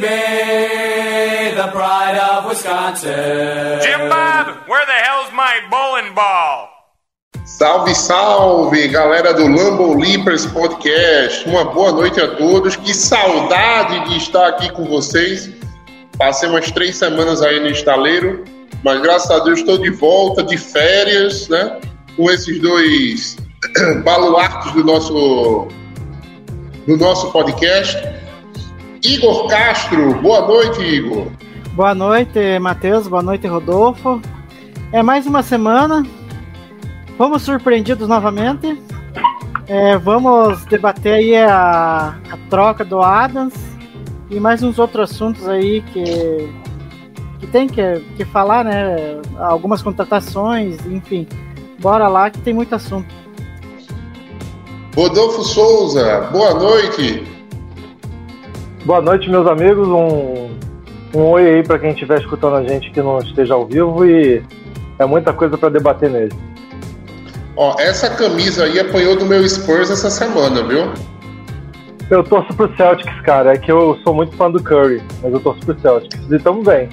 Baby, the pride of Wisconsin. Jim Bob, where the hell's my bowling ball? Salve, salve, galera do Lambo Leapers Podcast. Uma boa noite a todos. Que saudade de estar aqui com vocês. Passei umas três semanas aí no estaleiro, mas graças a Deus estou de volta, de férias, né? Com esses dois baluartes do nosso, do nosso podcast. Igor Castro, boa noite, Igor. Boa noite, Matheus. Boa noite, Rodolfo. É mais uma semana. Fomos surpreendidos novamente. É, vamos debater aí a, a, troca do Adams e mais uns outros assuntos aí que, que tem que, que falar, né? Algumas contratações, enfim. Bora lá que tem muito assunto. Rodolfo Souza, boa noite. Boa noite, meus amigos. Um, um oi aí para quem estiver escutando a gente que não esteja ao vivo e é muita coisa para debater nele. Ó, essa camisa aí apanhou do meu Spurs essa semana, viu? Eu torço pro Celtics, cara. É que eu sou muito fã do Curry, mas eu torço pro Celtics. E tamo bem.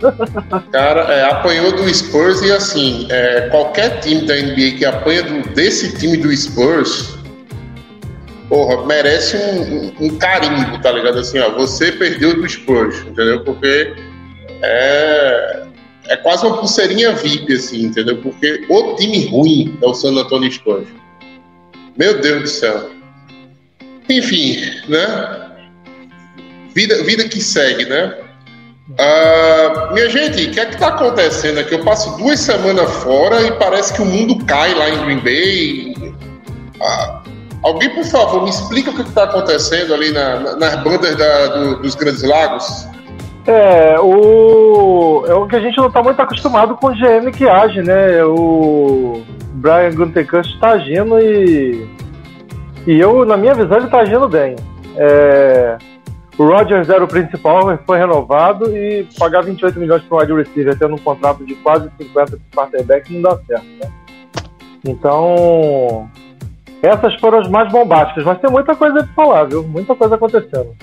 Cara, é, apanhou do Spurs e assim, é, qualquer time da NBA que apanha do, desse time do Spurs, porra, merece um, um, tá ligado? Assim, ó, você perdeu do Spurs, entendeu? Porque é, é quase uma pulseirinha VIP, assim, entendeu? Porque o time ruim é o San Antonio Spurs. Meu Deus do céu. Enfim, né? Vida, vida que segue, né? Uh, minha gente, o que é que tá acontecendo aqui? Eu passo duas semanas fora e parece que o mundo cai lá em Green Bay. Uh, alguém, por favor, me explica o que está acontecendo ali na, na, nas bandas da, do, dos Grandes Lagos? É, o, é o que a gente não está muito acostumado com o GM que age, né? O Brian Gutekunst está agindo e, e eu, na minha visão, ele está agindo bem. É, o Rodgers era o principal, foi renovado e pagar 28 milhões para um wide receiver tendo um contrato de quase 50 para quarterback não dá certo, né? Então, essas foram as mais bombásticas, mas tem muita coisa para falar, viu? Muita coisa acontecendo.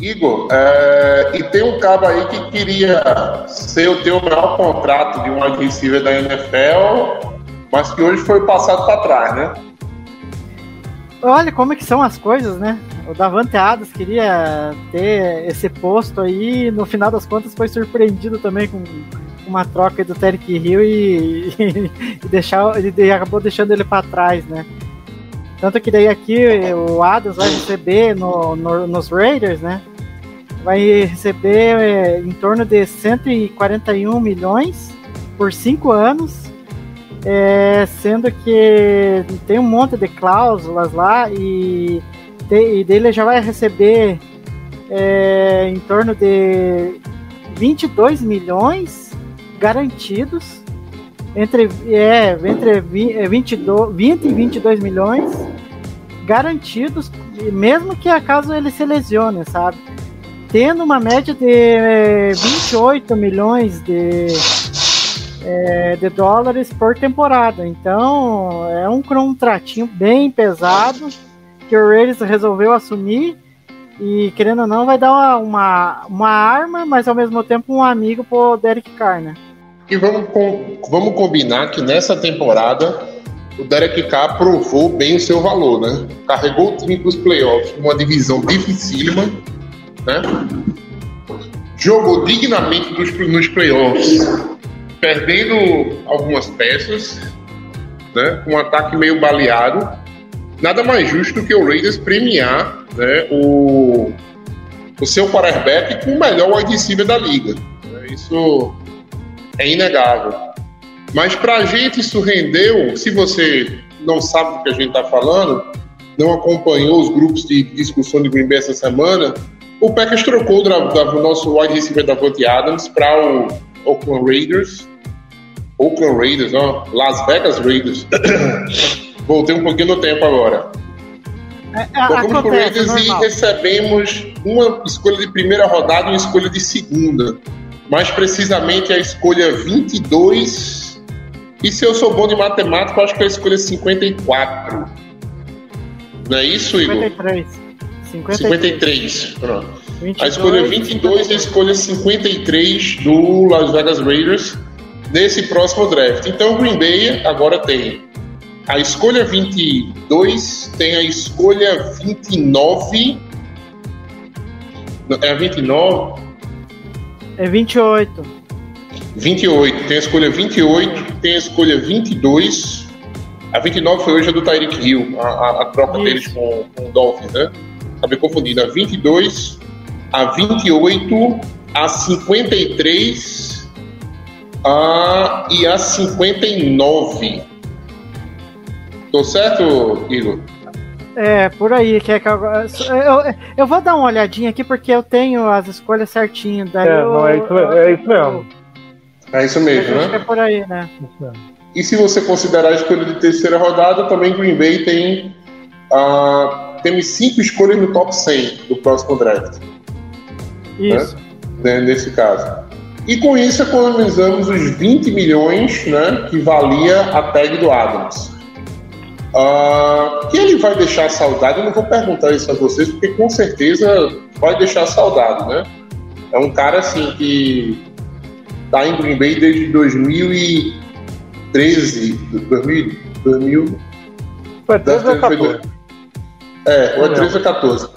Igor, é, e tem um cabo aí que queria ser o teu maior contrato de um receiver da NFL, mas que hoje foi passado para trás, né? Olha como é que são as coisas, né? O Davante Adams queria ter esse posto aí, no final das contas foi surpreendido também com uma troca do Terry Hill e, e, e deixar, ele acabou deixando ele para trás, né? Tanto que daí aqui o Adams vai receber no, no, nos Raiders, né? Vai receber é, em torno de 141 milhões por cinco anos, é, sendo que tem um monte de cláusulas lá e, te, e dele já vai receber é, em torno de 22 milhões garantidos entre, é, entre 22, 20 e 22 milhões garantidos, mesmo que acaso ele se lesione, sabe? Tendo uma média de 28 milhões de, é, de dólares por temporada. Então é um contratinho bem pesado que o Raiders resolveu assumir e querendo ou não vai dar uma, uma, uma arma, mas ao mesmo tempo um amigo pro Derek Carr, né? E vamos, vamos combinar que nessa temporada o Derek Carr provou bem o seu valor, né? Carregou o time para os playoffs, uma divisão dificílima, né? Jogou dignamente nos, playoffs, perdendo algumas peças, né? Um ataque meio baleado. Nada mais justo que o Raiders premiar né, o, o seu quarterback com o melhor wide receiver da liga. Isso é inegável. Mas pra gente isso rendeu, se você não sabe do que a gente tá falando, não acompanhou os grupos de discussão de Green Bay essa semana, o Packers trocou o, dra- da- o nosso wide receiver Davante Adams para o Oakland Raiders. Oakland Raiders, ó, Las Vegas Raiders. Voltei um pouquinho no tempo agora. É, é, Trocamos pro acontece, Raiders e recebemos uma escolha de primeira rodada e uma escolha de segunda. Mais precisamente a escolha 22. E se eu sou bom de matemática, eu acho que a escolha 54. Não é isso, Igor? 53. 53. 53. Pronto. 22, A escolha 22 e a escolha 53 do Las Vegas Raiders nesse próximo draft. Então o Green Bay agora tem a escolha 22, tem a escolha 29. Não, É a 29? É 28. 28. Tem a escolha 28, tem a escolha 22. A 29 foi hoje a do Tyreek Hill, a, a- a troca Isso. deles com, com o Dolphins, né? Acabei confundindo. A 22, a 28, a 53 a, e a 59. Tô certo, Igor? É, por aí. Que é que eu, eu, eu vou dar uma olhadinha aqui porque eu tenho as escolhas certinho. Daí É, eu- não, é isso- é isso mesmo. É isso mesmo, que é né? por aí, né? E se você considerar a escolha de terceira rodada, também Green Bay tem ah, temos cinco escolhas no top 100 do próximo draft. Isso. né, nesse caso. E com isso economizamos os 20 milhões né, que valia a tag do Adams. Ah, que ele vai deixar saudade, eu não vou perguntar isso a vocês, porque com certeza vai deixar saudade, né? É um cara assim que tá em Green Bay desde 2013, 2000, 2000 Foi 13 ou 14. é, ou é 13 ou 14.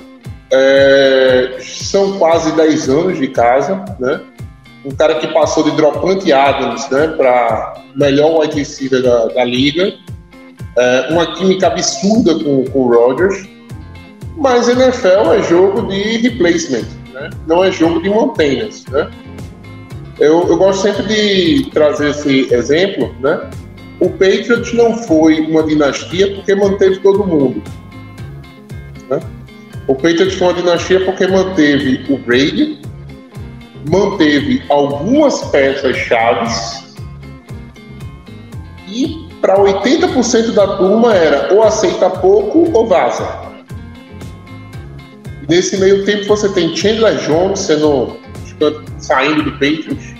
É, são quase 10 anos de casa, né? Um cara que passou de Dropante Adams, né, para melhor wide receiver da, da liga. É, uma química absurda com, com o Rodgers. Mas NFL é jogo de replacement, né? Não é jogo de montanhas, né? Eu, eu gosto sempre de trazer esse exemplo, né? O Patriots não foi uma dinastia porque manteve todo mundo. né? O Patriots foi uma dinastia porque manteve o Brady, manteve algumas peças chaves e para 80% da turma era ou aceita pouco ou vaza. Nesse meio tempo você tem Chandler Jones sendo saindo do Patriots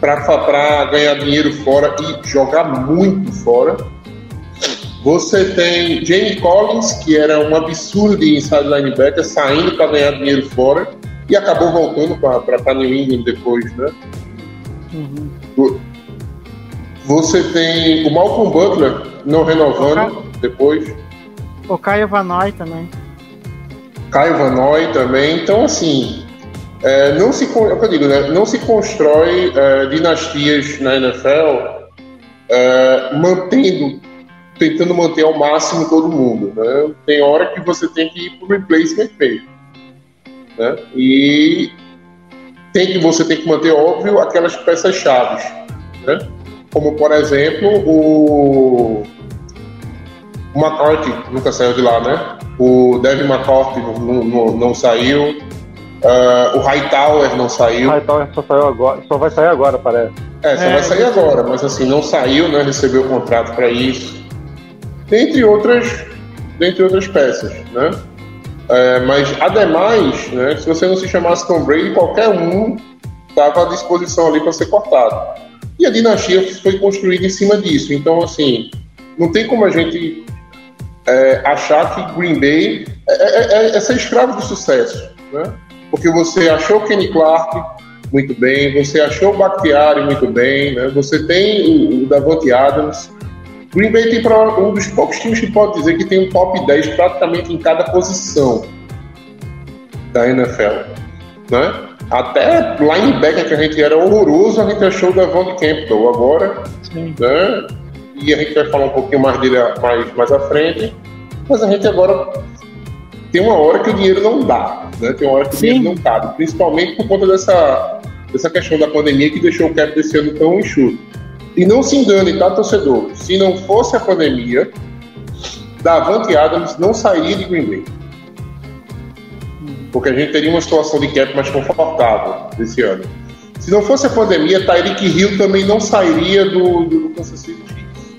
para ganhar dinheiro fora e jogar muito fora. Você tem Jamie Collins, que era um absurdo de inside linebacker, saindo para ganhar dinheiro fora e acabou voltando para New England depois, né? Você tem o Malcolm Butler não renovando depois. O Caio Vanoy também. Caio Vanoy também. Então, assim, é, não, se, é o que eu digo, né? não se constrói é, dinastias na NFL é, mantendo, tentando manter ao máximo todo mundo. Né? Tem hora que você tem que ir para o replacement mesmo. Né? E tem que, você tem que manter, óbvio, aquelas peças chaves. Né? Como, por exemplo, o o McCarthy nunca saiu de lá, né? O Devin McCarthy não, não, não saiu. Ah, o Hightower não saiu. Então só saiu agora. Só vai sair agora, parece. É, só É, vai sair agora, mas assim, não saiu, né? Recebeu o contrato para isso. Dentre outras, dentre outras peças, né? É, mas, ademais, né, se você não se chamasse Tom Brady, qualquer um estava à disposição ali para ser cortado. E a dinastia foi construída em cima disso. Então, assim, não tem como a gente é, achar que Green Bay é, é- é- é ser escravo do sucesso, né? Porque você achou Kenny Clark muito bem, você achou o Bakhtiari muito bem, né? Você tem o, o Davante Adams. Green Bay tem um dos poucos times que pode dizer que tem um top 10 praticamente em cada posição da NFL, né? Até linebacker que a gente era horroroso, a gente achou o Davante Campbell. Agora Sim. né? E a gente vai falar um pouquinho mais dele mais, mais à frente. Mas a gente agora tem uma hora que o dinheiro não dá, né? Tem uma hora que Sim. o dinheiro não cabe, principalmente por conta dessa, dessa questão da pandemia que deixou o cap desse ano tão enxuto. E não se engane, tá, torcedor? Se não fosse a pandemia, Davante Adams não sairia de Green Bay. Porque a gente teria uma situação de cap mais confortável esse ano. Se não fosse a pandemia, Tyreek Hill também não sairia do, do, do Kansas City Chiefs.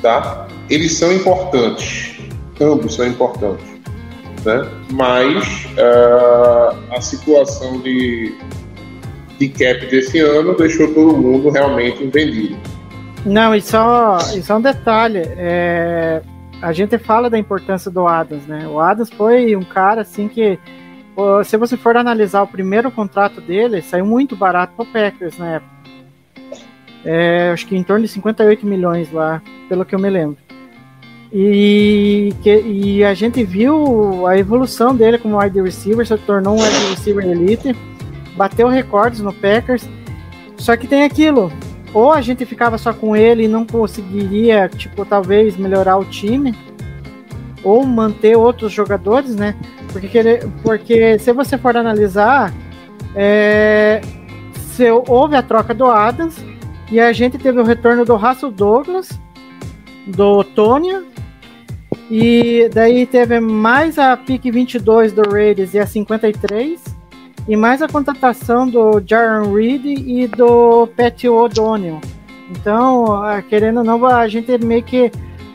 Tá? Eles são importantes. Ambos são importantes. Né? Mas ah, a situação de, de cap desse ano deixou todo mundo realmente vendido. Não, e só, e só um detalhe. é, a gente fala da importância do Adams, né? O Adams foi um cara assim que, se você for analisar o primeiro contrato dele, saiu muito barato pro Packers na época. É, acho que em torno de 58 milhões lá, pelo que eu me lembro. E, que- e a gente viu a evolução dele como wide receiver, se tornou um wide receiver elite, bateu recordes no Packers. Só que tem aquilo, ou a gente ficava só com ele e não conseguiria, tipo, talvez melhorar o time, ou manter outros jogadores, né? Porque, porque se você for analisar, é, se houve a troca do Adams e a gente teve o retorno do Russell Douglas, do Tonya, e daí teve mais a pick 22 do Raiders e a 53, e mais a contratação do Jaron Reed e do Pat O'Donnell. Então, ah, querendo ou não, a gente meio que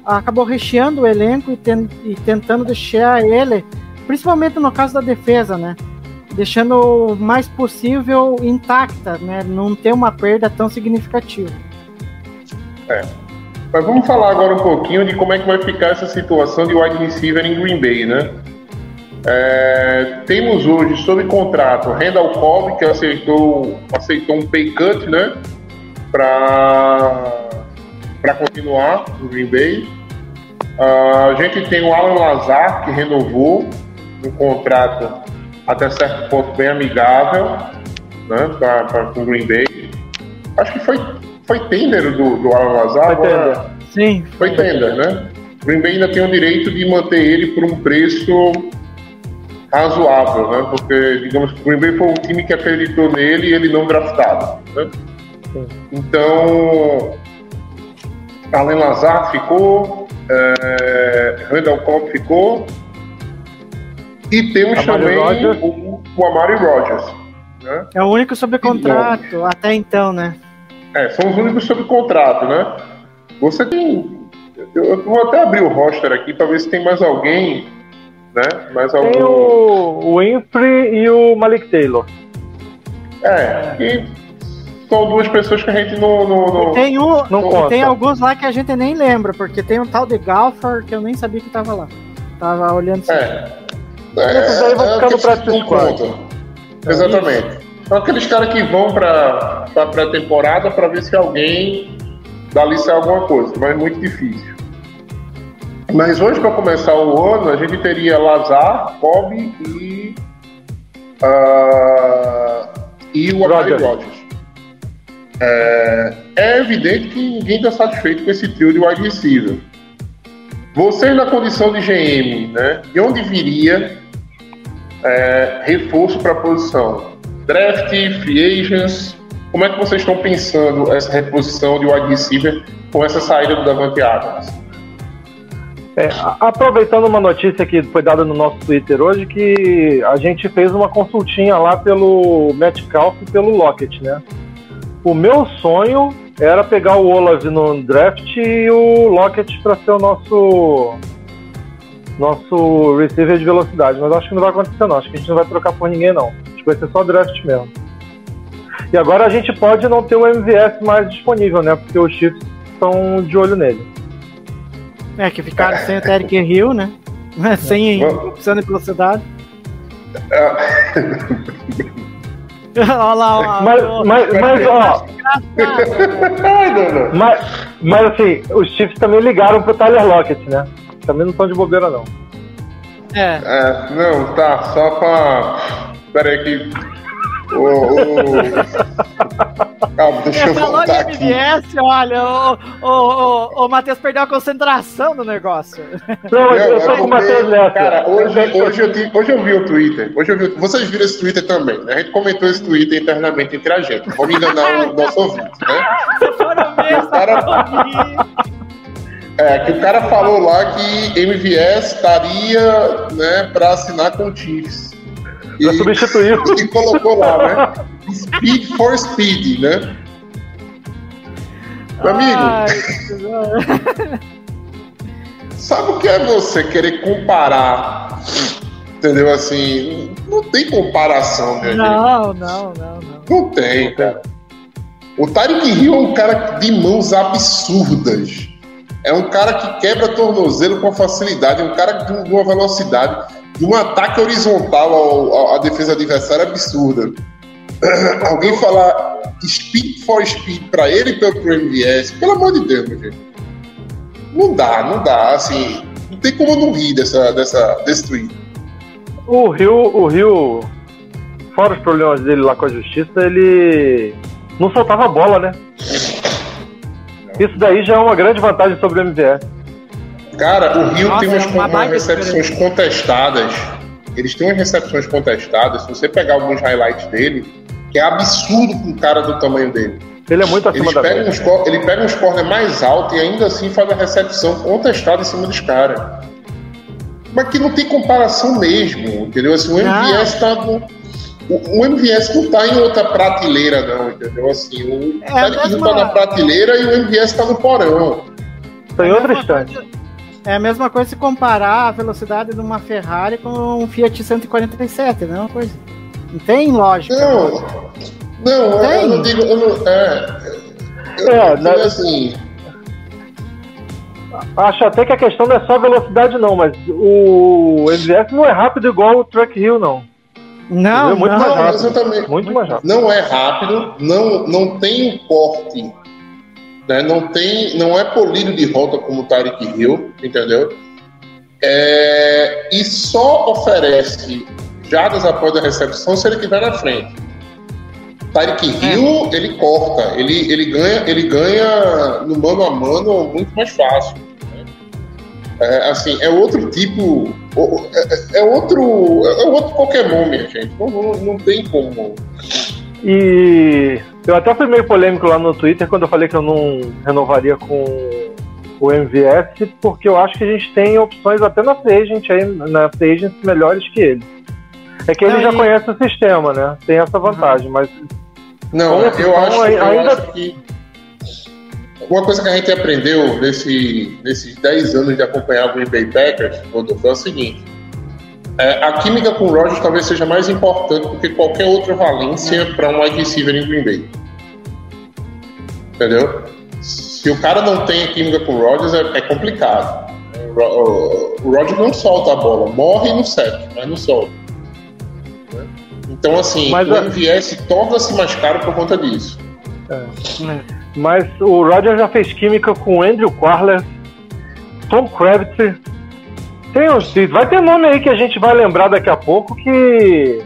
acabou recheando o elenco e, ten- e tentando deixar ele, principalmente no caso da defesa, né? Deixando o mais possível intacta, né? Não ter uma perda tão significativa. Mas vamos falar agora um pouquinho de como é que vai ficar essa situação de wide receiver em Green Bay, né? É, temos hoje sob contrato Randall Cobb, que aceitou, aceitou um pay cut, né? Para continuar no Green Bay. Ah, a gente tem o Alan Lazar, que renovou um contrato até certo ponto bem amigável né, com o Green Bay. Acho que foi, foi tender do, do Alan Lazar. Foi agora- Sim, foi tender, né? Green Bay ainda tem o direito de manter ele por um preço razoável, né? Porque, digamos que o Green Bay foi um time que acreditou nele e ele não draftado, né? Então, Allen Lazar ficou, é, Randall Cobb ficou e temos Amari também Rodgers. o, o Amari Rodgers, né? é o único sob contrato até então, né? É, são os únicos sob contrato, né? Você tem. Eu, eu vou até abrir o roster aqui para ver se tem mais alguém, né? Mais algum. Tem o, Winfrey e o Malik Taylor. É, que são duas pessoas que a gente não. não, não- Tem, um, Não e conta. tem alguns lá que a gente nem lembra, porque tem um tal de Galfer que eu nem sabia que tava lá. Tava olhando assim. É. Esses aí vão practice não squad. contam. Exatamente. São aqueles caras que vão para a pré-temporada para ver se alguém dali sai alguma coisa, mas é muito difícil. Mas hoje, para começar o ano, a gente teria Lazar, Cobb e. ah, e o Amari Rodgers. Rodgers. É, é evidente que ninguém está satisfeito com esse trio de wide receiver. Vocês, na condição de GM, né, de onde viria é, reforço para a posição? Draft, free agents? Como é que vocês estão pensando essa reposição de wide receiver com essa saída do Davante Adams? É, aproveitando uma notícia que foi dada no nosso Twitter hoje, que a gente fez uma consultinha lá pelo Metcalf e pelo Lockett, né? O meu sonho era pegar o Olave no draft e o Lockett para ser o nosso nosso receiver de velocidade, mas acho que não vai acontecer não, acho que a gente não vai trocar por ninguém não. Que vai ser só draft mesmo. E agora a gente pode não ter o MVS mais disponível, né? Porque os Chiefs estão de olho nele. É, que ficaram sem o Derek Hill, né? sem opção de velocidade. Olha lá, ó. Mas, ó, mas, mas, ó, mas, mas assim, os Chiefs também ligaram pro Tyler Lockett, né? Também não estão de bobeira, não. É, É, não, tá, só pra. Pera aí que. O, o... Calma, deixa eu falou voltar de aqui. MVS, olha, o, o, o, o Matheus perdeu a concentração do negócio. Não, eu, eu tô é com o Matheus nessa. Cara, hoje, hoje, eu ti- hoje eu vi o Twitter. Hoje eu vi, o- vocês viram esse Twitter também, né? A gente comentou esse Twitter internamente entre a gente. Vamos enganar o nosso ouvinte, né? no mês cara- É, que o cara falou lá que MVS estaria, né, pra assinar com o Chiefs. E, Pra substituir. e colocou lá, né? Speed for Speed, né? Meu amigo, sabe o que é você querer comparar? Entendeu? Assim, não tem comparação, meu amigo. não, não, não, não. Não tem, cara. O Tarek Hill é um cara de mãos absurdas. É um cara que quebra tornozelo com facilidade, é um cara de uma velocidade, de um ataque horizontal ao- ao- à defesa adversária absurda. Alguém falar speed for speed pra ele e pro pro MVS, pelo amor de Deus, meu gente. Não dá, não dá. Assim, não tem como não rir dessa, dessa, desse tweet. O Rio, o Rio, fora os problemas dele lá com a justiça, ele não soltava a bola, né? Isso daí já é uma grande vantagem sobre o MVS. Cara, o Rio Nossa, tem umas, é uma umas recepções contestadas. Eles têm umas recepções contestadas. Se você pegar alguns highlights dele, que é absurdo com um cara do tamanho dele. Ele é muito acima Eles da pegam ele pega uns corner mais altos e ainda assim faz a recepção contestada em cima dos caras. Mas que não tem comparação mesmo, entendeu? Assim, o MVS tá no, o, o MVS não tá em outra prateleira, não, entendeu? Assim, o É Tarek mesma- tá na prateleira e o MVS tá no porão. Está em É outra instante. coisa- É a mesma coisa se comparar a velocidade de uma Ferrari com um Fiat 147, não é uma coisa. Não tem lógica. Não, não, eu, Tem? eu não digo. Eu não, é, eu, É, digo né? assim. Acho até que a questão não é só velocidade, não, mas o MVS não é rápido igual o Truck Hill, não. Não, É muito não. mais Não, rápido. exatamente. Muito mais rápido. Não é rápido, não, não tem um corte, né? não, tem, não é polido de rota como o Tarek Hill, entendeu? É, e só oferece jadas após a recepção se ele estiver na frente. Tarek Hill, ele corta, ele, ele, ganha, ele ganha no mano a mano muito mais fácil. né? É, assim, é outro tipo. o- É, é outro. É outro Pokémon, minha gente. Não, não, não tem como. E eu até fui meio polêmico lá no Twitter quando eu falei que eu não renovaria com o MVS, porque eu acho que a gente tem opções até na Free Agent, aí, na Free Agent melhores que ele. É que ele Não, já e- conhece o sistema, né? Tem essa vantagem, mas Não, Como eu opção, acho, eu ainda- acho que. Uma coisa que a gente aprendeu nesse, nesses 10 anos de acompanhar o Green Bay Packers, Rodolfo, é o seguinte. É, a química com o Rodgers talvez seja mais importante do que qualquer outra valência para um wide receiver em Green Bay. Entendeu? Se o cara não tem química com o Rodgers, é, é complicado. O, Ro- o Rodgers não solta a bola, morre no set, mas não solta. Né? Então, assim, Mas o a- MVS torna-se mais caro por conta disso. Mas o Roger já fez química com Andrew Quarler, Tom Kravitz. Tem uns, vai ter nome aí que a gente vai lembrar daqui a pouco que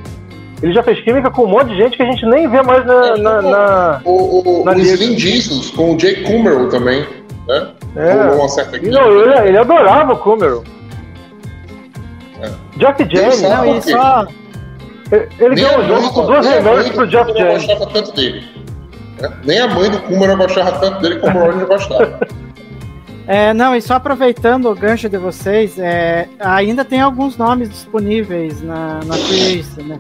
ele já fez química com um monte de gente que a gente nem vê mais na. na- na- O, o, na o liga. Slim Jesus com o Jay Kummerow também, né? É. Uma certa não, ele, ele adorava o Kummerow. É. Jeff James, Não, e quê? só. ele ele ganhou o jogo com duas remédios pro Jeff James. tanto dele. né? Nem a mãe do Kummerow gostava tanto dele como o Rodgers gostava. É, não, e só aproveitando o gancho de vocês, é, ainda tem alguns nomes disponíveis na, na agency, né?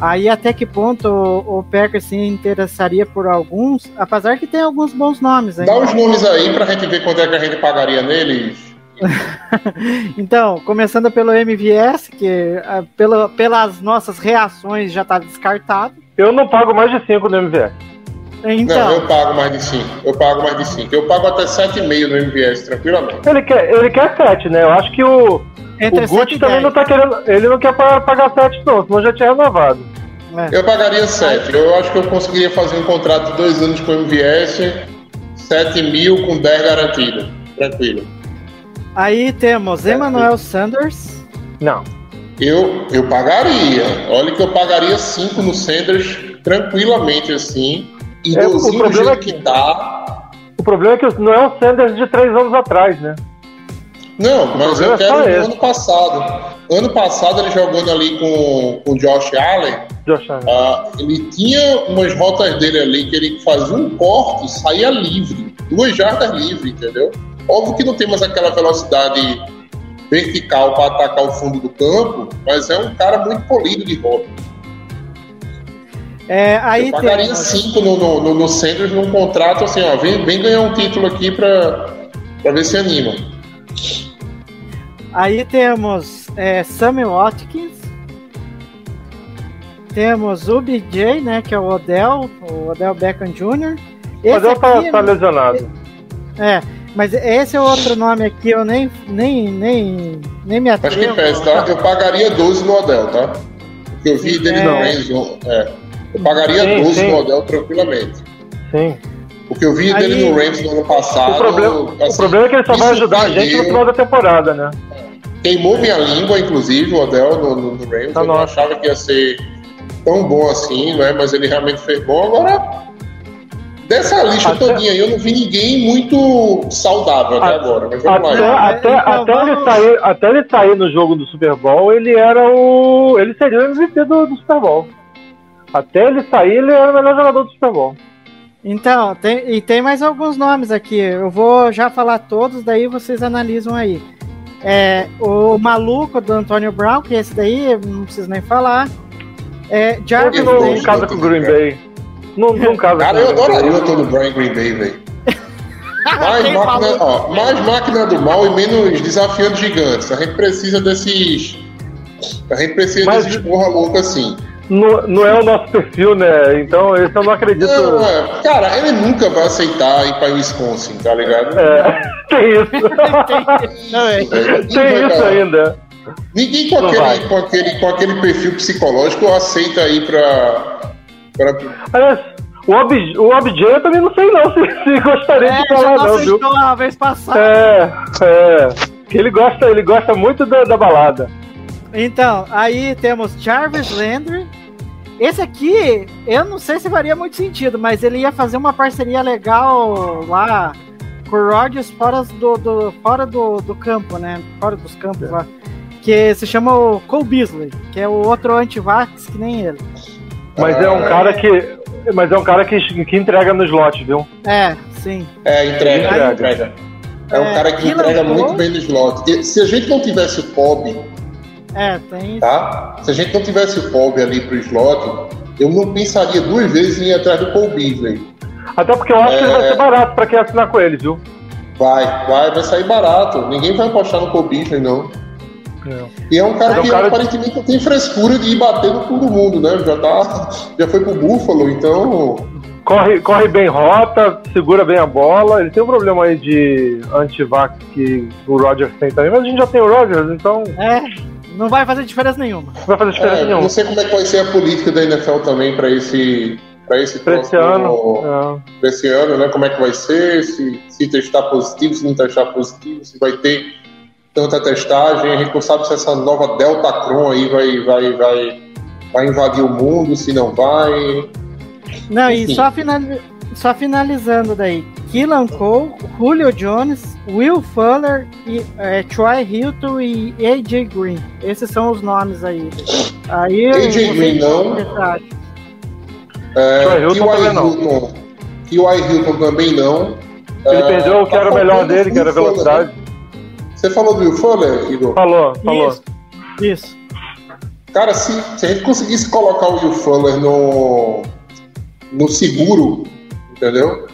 Aí até que ponto o, o Packers se interessaria por alguns, apesar que tem alguns bons nomes Dá ainda. os nomes aí pra gente ver quanto é que a gente pagaria neles. Então, começando pelo MVS, que ah, pela, pelas nossas reações já está descartado. Eu não pago mais de 5 no MVS. Então, Não, eu pago mais de 5. Eu pago mais de 5. Eu pago até 7,5 no MVS, tranquilamente. Ele quer, ele quer 7, né? Eu acho que o, entre o 7 Gucci também 10. não tá querendo. Ele não quer pa- pagar 7, não, senão já tinha renovado. É. Eu pagaria 7. Eu acho que eu conseguiria fazer um contrato de dois anos com o MVS, 7 mil com 10 garantido. Tranquilo. Aí temos Emmanuel Sanders. Não. Eu, eu pagaria. Olha que eu pagaria 5 no Sanders tranquilamente assim. E É, o problema é que- tá. O problema é que não é o Sanders de 3 anos atrás, né? Não, mas eu é quero esse. ano passado. Ano passado ele jogando ali com com o Josh Allen, Josh Allen. ah, ele tinha umas rotas dele ali que ele fazia um corte e saía livre, duas jardas livre, entendeu? Óbvio que não tem mais aquela velocidade vertical para atacar o fundo do campo, mas é um cara muito polido de rota. É, aí Eu pagaria temos, cinco no, no, no, no Sanders num contrato assim, ó, vem, vem ganhar um título aqui pra, pra ver se anima. aí temos é, Sammy Watkins. Temos o BJ, né? Que é o Odell, o Odell Beckham Jr. Esse ele tá, aqui, tá lesionado. é, mas esse é outro nome aqui, eu nem, nem, nem, nem me Acho que atrevo. pesa, tá? Eu pagaria 12 no Odell, tá? Porque eu vi dele É. no é. Eu pagaria Sim, 12 sim. no Odell tranquilamente. Sim. Porque eu vi Aí- dele no Rams no ano passado. O problema, o assim, problema é que ele só vai ajudar a gente no final da temporada, né? Queimou minha língua, inclusive, o Odell no, no, no Rams. Tá eu não achava que ia ser tão bom assim, né? Mas ele realmente fez bom. Agora, dessa lista Até- todinha aí, eu não vi ninguém muito saudável até A- agora. Mas vamos Até, lá. É, até, então até, ele sair, até ele sair no jogo do Super Bowl, ele era o. Ele seria o MVP do, do Super Bowl. Até ele sair, ele era o melhor jogador do Super Bowl. Então, tem, e tem mais alguns nomes aqui. Eu vou já falar todos, daí vocês analisam aí. É, o maluco do Antônio Brown, que esse daí eu não preciso nem falar. É, Jarvis não Landry. casa com o Green Bay. Não, não casa Cara, com eu adoraria o Antônio Brown em Green Bay, velho. Mais máquina, ó, mais máquina do mal e menos desafiando gigantes. A gente precisa desses. A gente precisa Mas- desses porra louca assim. Não, não é o nosso perfil, né? Então, esse eu não acredito. Não, é, cara, ele nunca vai aceitar ir pra Wisconsin, tá ligado? É, tem isso. Não, é. É, ninguém tem isso ainda. Ninguém com aquele, com, aquele, com aquele perfil psicológico aceita ir pra. pra Aliás, o, Ob, o OBJ eu também não sei não se, se gostaria É, de falar não não, viu? aceitou a vez passada. É, é. Que ele gosta, ele gosta muito da, da balada. Então, aí temos Jarvis Landry. Esse aqui, eu não sei se faria muito sentido, mas ele ia fazer uma parceria legal lá com o Rodgers fora do, do- fora do, do campo, né? Fora dos campos lá. Que se chama o Cole Beasley, que é o outro anti-vax que nem ele. Mas é um cara que. Mas é um cara que, que entrega no slot, viu? É, sim. É, entrega, Entrega. entrega. É um É, cara que entrega muito bem no slot. Se a gente não tivesse o Pob, É, tem. tá? Se a gente não tivesse o Pob ali pro slot, eu não pensaria duas vezes em ir atrás do Cole Beasley. Até porque eu acho que ele vai É. ser barato pra quem assinar com ele, viu? Vai, vai, vai sair barato. Ninguém vai apostar no Cole Beasley, não. E é um cara É um que cara- aparentemente não tem frescura de ir bater no todo mundo, né? Já, tá, já foi pro Buffalo, então. Corre, corre bem rota, segura bem a bola. Ele tem um problema aí de anti-vax que o Rodgers tem também, mas a gente já tem o Rodgers, então É, não vai fazer diferença nenhuma. vai fazer diferença É, nenhuma. não sei como é que vai ser a política da NFL também para esse. Pra esse, Pra esse próximo- ano. é. pra esse ano, né? Como é que vai ser? Se, se testar positivo, se não testar positivo, se vai ter tanta testagem. A gente não sabe se essa nova Delta Cron aí vai, vai, vai, vai invadir o mundo, se não vai. Não, e Enfim. só, finali- só finalizando daí. Keelan Cole, Julio Jones, Will Fuller, e, é, Troy Hilton e AJ Green. Esses são os nomes aí. Aí AJ Green não. É, Troy Hilton também não. Hilton, T.Y. Hilton também não. Ele É, perdeu o que tá era o melhor faltando dele, que era velocidade. né? Você falou do Will Fuller, Igor? Falou, falou. Isso. Isso. Cara, se, se a gente conseguisse colocar o Will Fuller no, no seguro, entendeu?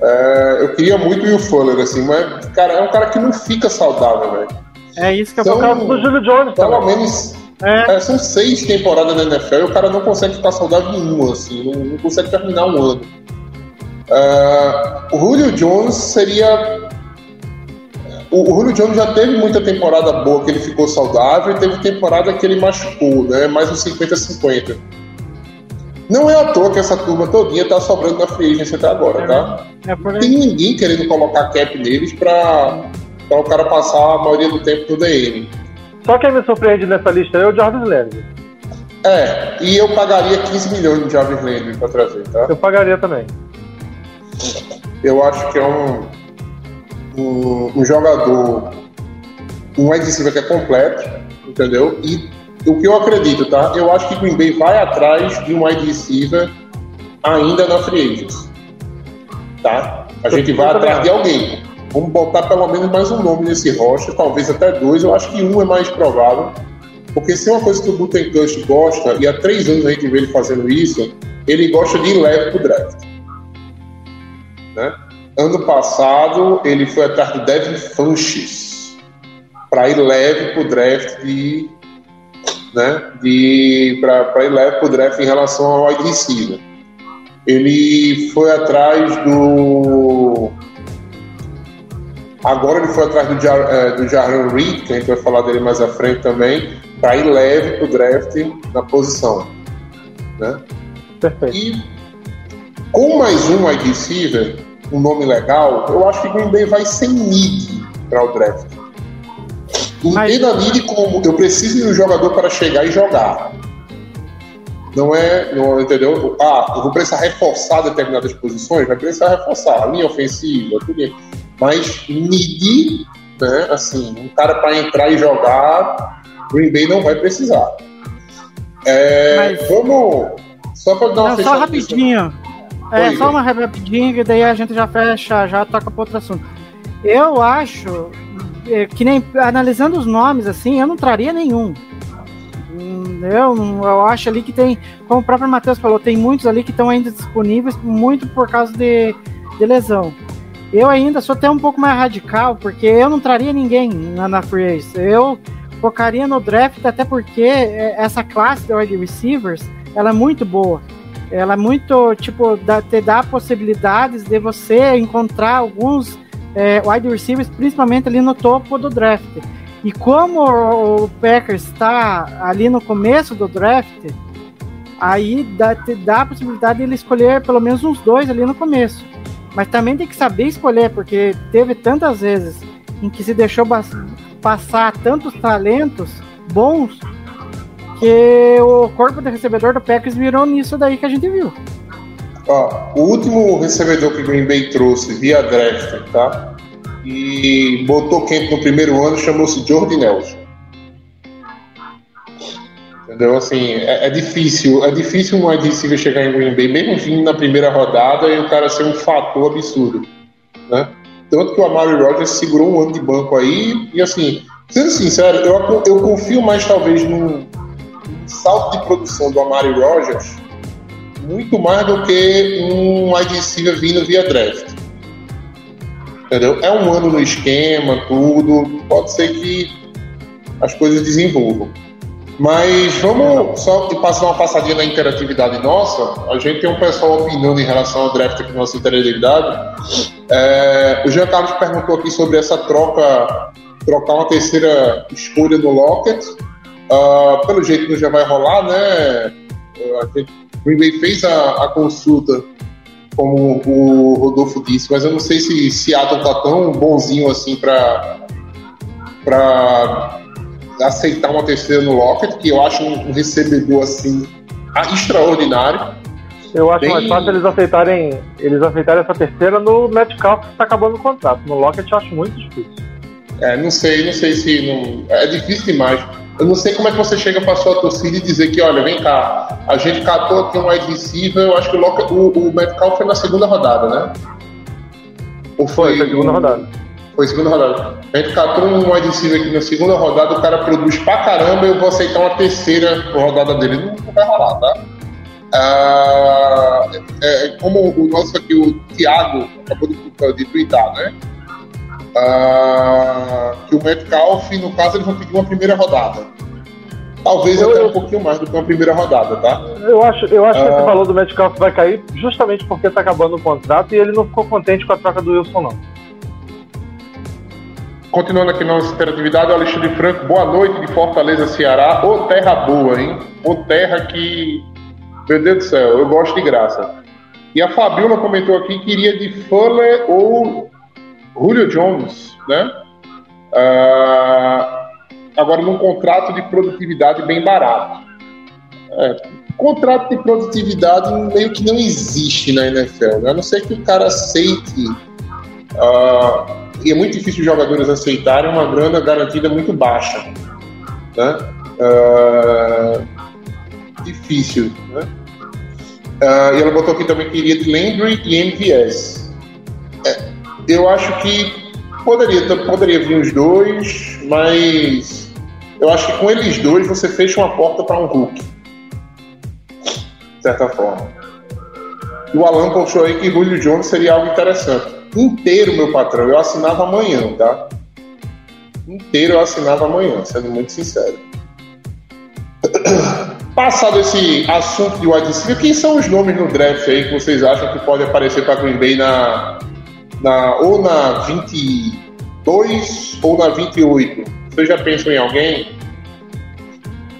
É, eu queria muito o Will Fuller, assim, mas, cara, é um cara que não fica saudável, velho. É isso que Então, O caso do Julio Jones Pelo também. menos É, é, são seis temporadas na NFL e o cara não consegue ficar saudável em uma, assim, não, não consegue terminar um ano. É, o Julio Jones seria. O, o Julio Jones já teve muita temporada boa que ele ficou saudável e teve temporada que ele machucou, né? Mais um 50-50. Não é à toa que essa turma todinha tá sobrando na free agency até agora, tá? é por Não tem ninguém querendo colocar cap neles pra, pra o cara passar a maioria do tempo no DM. Só quem me surpreende nessa lista é o Jarvis Landry. É, e eu pagaria 15 milhões no Jarvis Landry pra trazer, tá? Eu pagaria também. Eu acho que é um, um, um jogador um wide receiver que é completo, entendeu? E o que eu acredito, tá? Eu acho que Green Bay vai atrás de um wide receiver ainda na free agents, tá? A gente vai atrás de alguém. Vamos botar pelo menos mais um nome nesse roster, talvez até dois. Eu acho que um é mais provável. Porque se é uma coisa que o Gutenkust gosta, e há três anos a gente vê ele fazendo isso, ele gosta de ir leve pro draft. Né? Ano passado, ele foi atrás do Devin Funches para ir leve pro draft de. Né, de para ir leve pro draft em relação ao wide receiver. Ele foi atrás do Agora ele foi atrás do, Jar, é, do Jarran Reed, que a gente vai falar dele mais à frente também, para ir leve para o draft na posição. Né? Perfeito. E com mais um wide receiver, um nome legal, eu acho que Green Bay vai sem need para o draft. Entenda a need como eu preciso de um jogador para chegar e jogar. Não é, não, entendeu? Ah, eu vou precisar reforçar determinadas posições, vai precisar reforçar a linha ofensiva, tudo isso mas medir, né, assim, um cara para entrar e jogar, Green Bay não vai precisar. É, mas... Vamos. Só para dar uma não, Só rapidinho. É, Oi, só uma rapidinho, que daí a gente já fecha, já toca para outro assunto. Eu acho é, que nem analisando os nomes assim, eu não traria nenhum. Eu, eu acho ali que tem, como o próprio Matheus falou, tem muitos ali que estão ainda disponíveis, muito por causa de, de lesão. Eu ainda sou até um pouco mais radical, porque eu não traria ninguém na, na Free Ace. Eu focaria no draft, até porque é, essa classe de wide receivers, ela é muito boa. Ela é muito, tipo, dá, te dá possibilidades de você encontrar alguns é, wide receivers, principalmente ali no topo do draft. E como o Packers está ali no começo do draft, aí dá, dá a possibilidade de ele escolher pelo menos uns dois ali no começo. Mas também tem que saber escolher, porque teve tantas vezes em que se deixou passar tantos talentos bons que o corpo de recebedor do Packers virou nisso daí que a gente viu. Ó, o último recebedor que o Green Bay trouxe via draft, tá? E botou quente no primeiro ano chamou-se Jordi Nelson. Entendeu? Assim, é, é, difícil. É difícil um receiver chegar em Green Bay, mesmo vindo na primeira rodada, e o cara ser um fator absurdo. Né? Tanto que o Amari Rogers segurou um ano de banco aí, e assim, sendo sincero, eu, eu confio mais talvez num, salto de produção do Amari Rogers, muito mais do que um receiver vindo via draft. Entendeu? É um ano no esquema, tudo. Pode ser que as coisas desenvolvam. Mas vamos só passar uma passadinha na interatividade nossa. A gente tem um pessoal opinando em relação ao draft aqui na nossa interatividade. É, o Jean Carlos perguntou aqui sobre essa troca, trocar uma terceira escolha no Lockett. Uh, pelo jeito não já vai rolar, né? O Green Bay fez a, a, consulta, como o Rodolfo disse, mas eu não sei se Seattle tá tão bonzinho assim para para aceitar uma terceira no Lockett, que eu acho um recebedor assim extraordinário. Eu acho Bem... mais fácil eles aceitarem eles aceitarem essa terceira no Metcalf que está acabando o contrato. No Lockett eu acho muito difícil. É, não sei, não sei se não, é difícil demais. Eu não sei como é que você chega para sua torcida e dizer que, olha, vem cá, a gente catou aqui um wide receiver, eu acho que o, o, o Metcalf foi na segunda rodada, né? Ou foi, foi na segunda rodada. Foi segunda rodada. A gente catou um wide receiver aqui na segunda rodada, o cara produz pra caramba, eu vou aceitar uma terceira rodada dele. Não, não vai rolar, tá? Ah, é, é, como o nosso aqui, o Thiago, acabou de, de twittar, né? Ah, que o Metcalf, no caso, eles vão pedir uma primeira rodada. Talvez eu, até um pouquinho mais do que uma primeira rodada, tá? Eu acho, eu acho que esse ah. valor do Metcalf vai cair justamente porque tá acabando o contrato e ele não ficou contente com a troca do Wilson, não. Continuando aqui na nossa interatividade, o Alexandre Franco, boa noite de Fortaleza, Ceará. Ô terra boa, hein? Ô terra que. Meu Deus do céu, eu gosto de graça. E a Fabiola comentou aqui que iria de Fuller ou Julio Jones, né? Ah, agora num contrato de produtividade bem barato. É, contrato de produtividade meio que não existe na NFL, né? a não ser que o cara aceite. Uh, e é muito difícil os jogadores aceitarem uma grana garantida muito baixa. Né? Ah, difícil. Né? Ah, e ela botou aqui também que iria de Landry e MVS. É, eu acho que poderia, poderia vir os dois, mas eu acho que com eles dois você fecha uma porta para um Hulk. De certa forma. E o Alan puxou aí que Julio Jones seria algo interessante. Inteiro, meu patrão, eu assinava amanhã, tá? Inteiro eu assinava amanhã, sendo muito sincero. Passado esse assunto de wide receiver, quem são os nomes no draft aí que vocês acham que pode aparecer para Green Bay na, na, ou na 22 ou na 28? Vocês já pensam em alguém?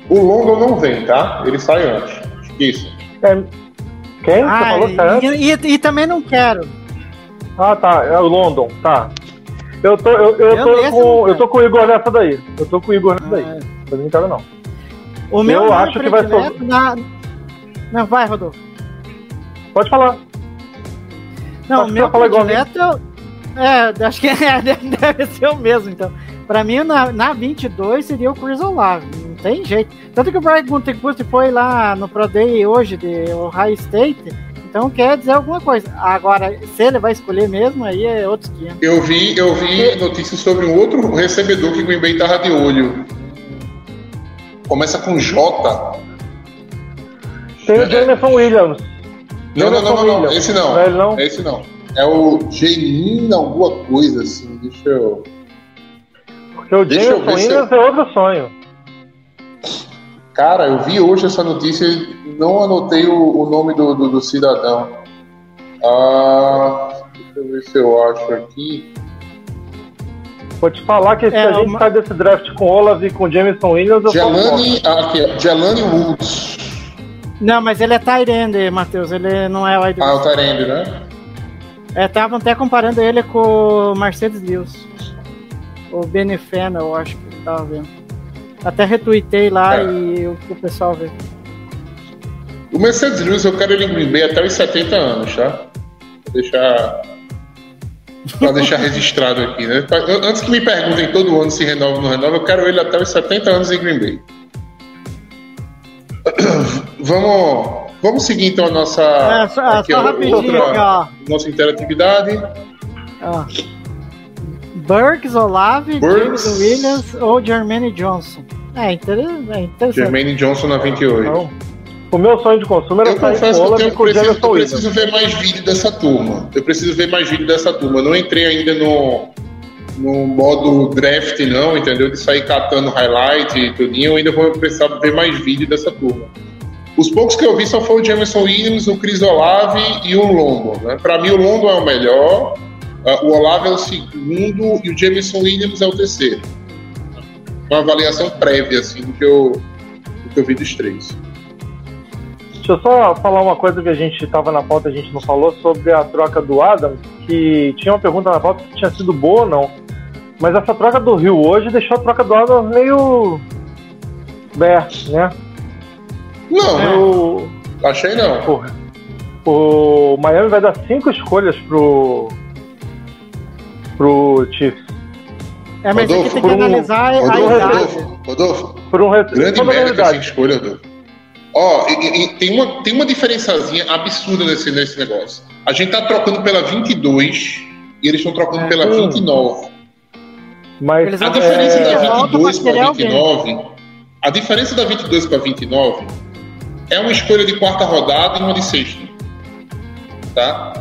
O London não vem, tá? Ele sai antes. Esqueça. É, quem? Você Ah, falou que tá antes? e, e- e também não quero. Ah, tá. É o London, tá. Eu tô, eu, eu Eu tô, mesmo, com, eu tô com o Igor nessa daí. Eu tô com o Igor nessa daí. Ah, Eu não quero, não. O meu Eu nome acho que vai predileto na... Não, vai, Rodolfo. Pode falar. Não, o meu você fala igual predileto é, é, acho que é, deve deve ser o mesmo, então. Pra mim, na, na 22 seria o Chris Olave, não tem jeito. Tanto que o Brian Gutekunst foi lá no Pro Day hoje de Ohio State, então quer dizer alguma coisa. Agora, se ele vai escolher mesmo, aí é outro esquema. Eu vi, eu vi notícias sobre um outro recebedor que o Green Bay tava de olho. Começa com J. Tem o Jameson Williams. Não, não, não, não, não. Esse não. Não é ele, não? Esse não. É o Genin alguma coisa assim. Deixa eu. Porque o Jameson Williams é outro sonho. Cara, eu vi hoje essa notícia e não anotei o, o nome do, do, do cidadão. Ah, deixa eu ver se eu acho aqui. Vou te falar que se É, a gente uma- sai desse draft com Olave e com Jameson Williams, eu Jelani, ah, aqui, Woods. Não, mas ele é Tyrande, Matheus, ele não é wide Ah, o Tyrande, né? É, estavam até comparando ele com o Mercedes Lewis. O Benefena, eu acho que tava vendo. Até retuitei lá É. e o, o pessoal vê. O Mercedes Lewis eu quero ele em Green Bay até os 70 anos, tá? Pra deixar. Pra deixar registrado aqui, né? Antes que me perguntem todo ano se renova ou não renova, eu quero ele até os 70 anos em Green Bay. Vamos, vamos seguir então a nossa. É, só, aqui, só ó, rapidinho outra- nossa interatividade. ó. Burks, Olave, Burks. James Williams ou Jermaine Johnson. É, é interessante. Jermaine Johnson na 28. Não. O meu sonho de consumo era Eu sair confesso com que eu, Olave tenho, com o preciso, eu preciso ver mais vídeo dessa turma. Eu preciso ver mais vídeo dessa turma. Eu não entrei ainda no, no modo draft, não, entendeu? De sair catando highlight e tudinho. Eu ainda vou precisar ver mais vídeo dessa turma. Os poucos que eu vi só foi o Jameson Williams, o Chris Olave e o London. Né? Para mim, o London é o melhor, ah, o Olave é o segundo e o Jameson Williams é o terceiro. Uma avaliação prévia assim, do, que eu, do que eu vi dos três. Deixa eu só falar uma coisa que a gente estava na pauta a gente não falou sobre a troca do Adams, que tinha uma pergunta na pauta se tinha sido boa ou não. Mas essa troca do Rio hoje deixou a troca do Adams meio. Bé, né? Não, O, achei não. porra, o Miami vai dar cinco escolhas pro. pro Chiefs. É, mas aqui Rodolfo, tem que por um- analisar a Rodolfo, idade. Rodolfo, Rodolfo, Por um re- grande merda essa escolha, Rodolfo. Ó, e- e- e tem, uma, tem uma diferençazinha absurda nesse, nesse negócio. A gente tá trocando pela 22 e eles estão trocando pela Sim. 29. Mas Eles A diferença É, da volta 22 pra para querer 29, a diferença da 22 para 29 é uma escolha de quarta rodada e uma de sexta. Tá?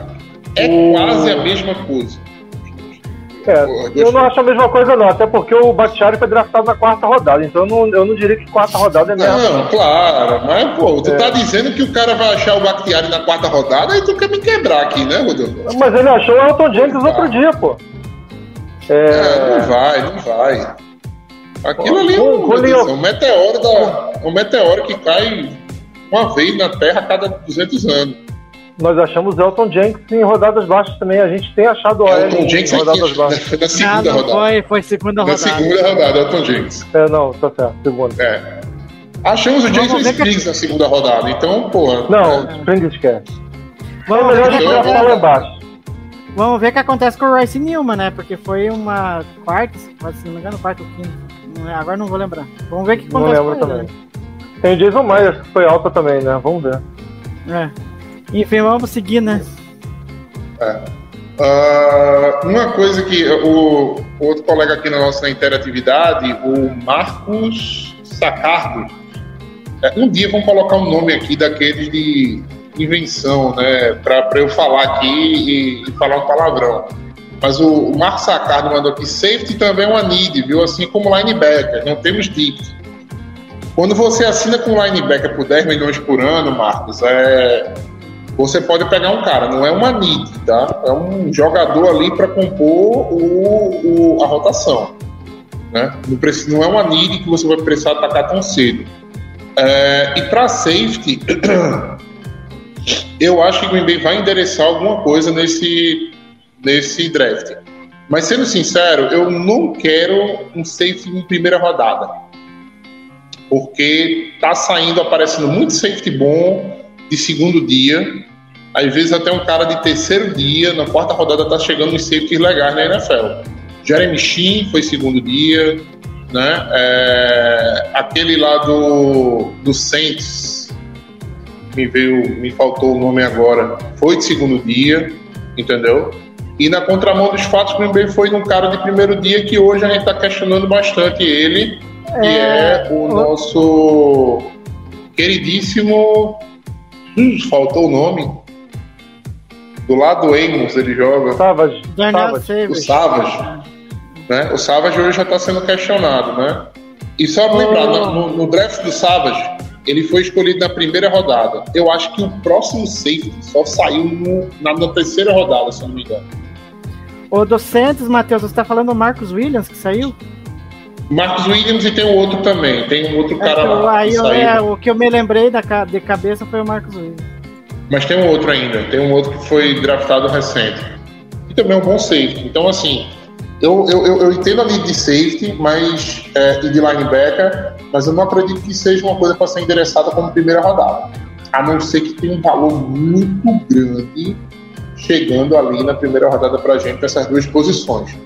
É O- quase a mesma coisa. É, Porra, eu não acho a mesma coisa não, até porque o Bakhtiari foi draftado na quarta rodada, então eu não, eu não diria que quarta rodada é merda. Não, claro, mas pô, tu É. tá dizendo que o cara vai achar o Bakhtiari na quarta rodada, aí tu quer me quebrar aqui, né, Rodolfo? Mas ele achou o Elton Jenkins outro dia, pô. É, É, não vai, não vai. Aquilo ali é um, um meteoro da, é um meteoro que cai uma vez na Terra a cada 200 anos. nós achamos Elton Jenkins em rodadas baixas também, a gente tem achado o Elton em Jenks rodadas aqui, baixas. foi na segunda não, rodada. foi, foi segunda Na rodada. segunda rodada, Elton Jenks. É, não, tá certo, segunda. É. Achamos o Jason ver que- na segunda rodada, então, porra. Não, é, Springs esquece. É Vamos melhor ver que embaixo. Vamos ver o que acontece com o Royce Newman, né? Porque foi uma quarta, se não me engano, quarta ou quinta. Não é- Agora não vou lembrar. Vamos ver o que Não acontece lembro com ele. também. Tem o Jason Myers, que foi alta também, né? Vamos ver. É. Enfim, vamos seguir, né? Ah, uma coisa que o, o outro colega aqui na nossa interatividade, o Marcos Sacardo, é, um dia vamos colocar um nome aqui daqueles de invenção, né, para eu falar aqui e, e falar um palavrão. Mas o, o Marcos Sacardo mandou aqui, safety também é uma need, viu? Assim como linebacker, não temos ticket. Quando você assina com linebacker por 10 milhões por ano, Marcos, é, você pode pegar um cara, não é uma need, tá? É um jogador ali para compor o, o- a rotação. Né? Não, precisa, não é uma need que você vai precisar atacar tão cedo. É, e para safety, eu acho que o Green Bay vai endereçar alguma coisa nesse, nesse draft. Mas sendo sincero, eu não quero um safety em primeira rodada. Porque tá saindo, aparecendo muito safety bom de segundo dia. Às vezes até um cara de terceiro dia, na quarta rodada, tá chegando uns safeties legais na NFL. Jeremy Sheen foi segundo dia, né? É, aquele lá do, do Saints, me veio, me faltou o nome agora, foi de segundo dia, entendeu? E na contramão dos fatos, o Green Bay foi num cara de primeiro dia que hoje a gente está questionando bastante ele, que é, É, o o- nosso queridíssimo. Hum, faltou o nome. Do lado do Amos ele joga. Savage. Savage. O Savage. Né? O Savage hoje já está sendo questionado, né? E só pra lembrar, Oh. no, no draft do Savage, ele foi escolhido na primeira rodada. Eu acho que o próximo safety só saiu no- na, na terceira rodada, se eu não me engano. O do Santos, Matheus, você tá falando do Marcos Williams que saiu? Marcos Williams e tem um outro também. Tem um outro É cara lá. aí eu- é, o que eu me lembrei da, de cabeça foi o Marcos Williams. Mas tem um outro ainda, tem um outro que foi draftado recente. E também é um bom safety. Então, assim, eu, eu, eu, eu entendo a lead de safety mas, é, e de linebacker, mas eu não acredito que seja uma coisa para ser endereçada como primeira rodada. A não ser que tenha um valor muito grande chegando ali na primeira rodada pra gente nessas duas posições.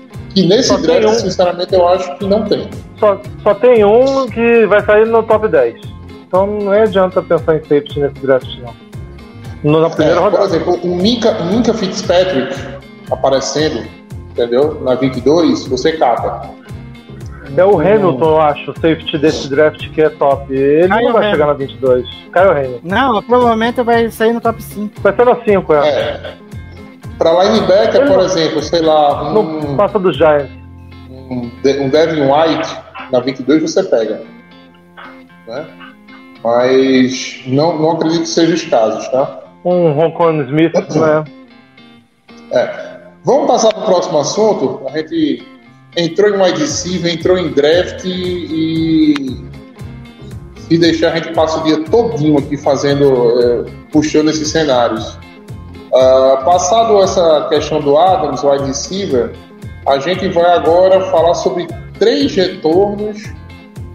Que nesse Só tem draft, um. sinceramente, eu acho que não tem. Só, só tem um que vai sair no top 10. Então não adianta pensar em safety nesse draft, não. No- Na primeira É, por rodada. exemplo, o Minka, o Minka Fitzpatrick aparecendo, entendeu? Na 22, você cata. É o Hamilton, eu acho, o safety desse draft que é top. Ele Kyle não vai Hamilton. chegar na 22. Kyle Hamilton. Não, provavelmente vai sair no top 5. Vai ser na 5, é. É. Pra linebacker, Ele por não- exemplo, sei lá, Não um, passa do Giants. um, um Devin White na 22 você pega. Né? Mas não, não acredito que sejam os casos, tá? Um Roncon Smith, né? Vamos passar para o próximo assunto. A gente entrou em wide receiver, entrou em draft e se deixar a gente passa o dia todinho aqui fazendo, eh, puxando esses cenários. Ah, passado essa questão do Adams, wide receiver, a gente vai agora falar sobre três retornos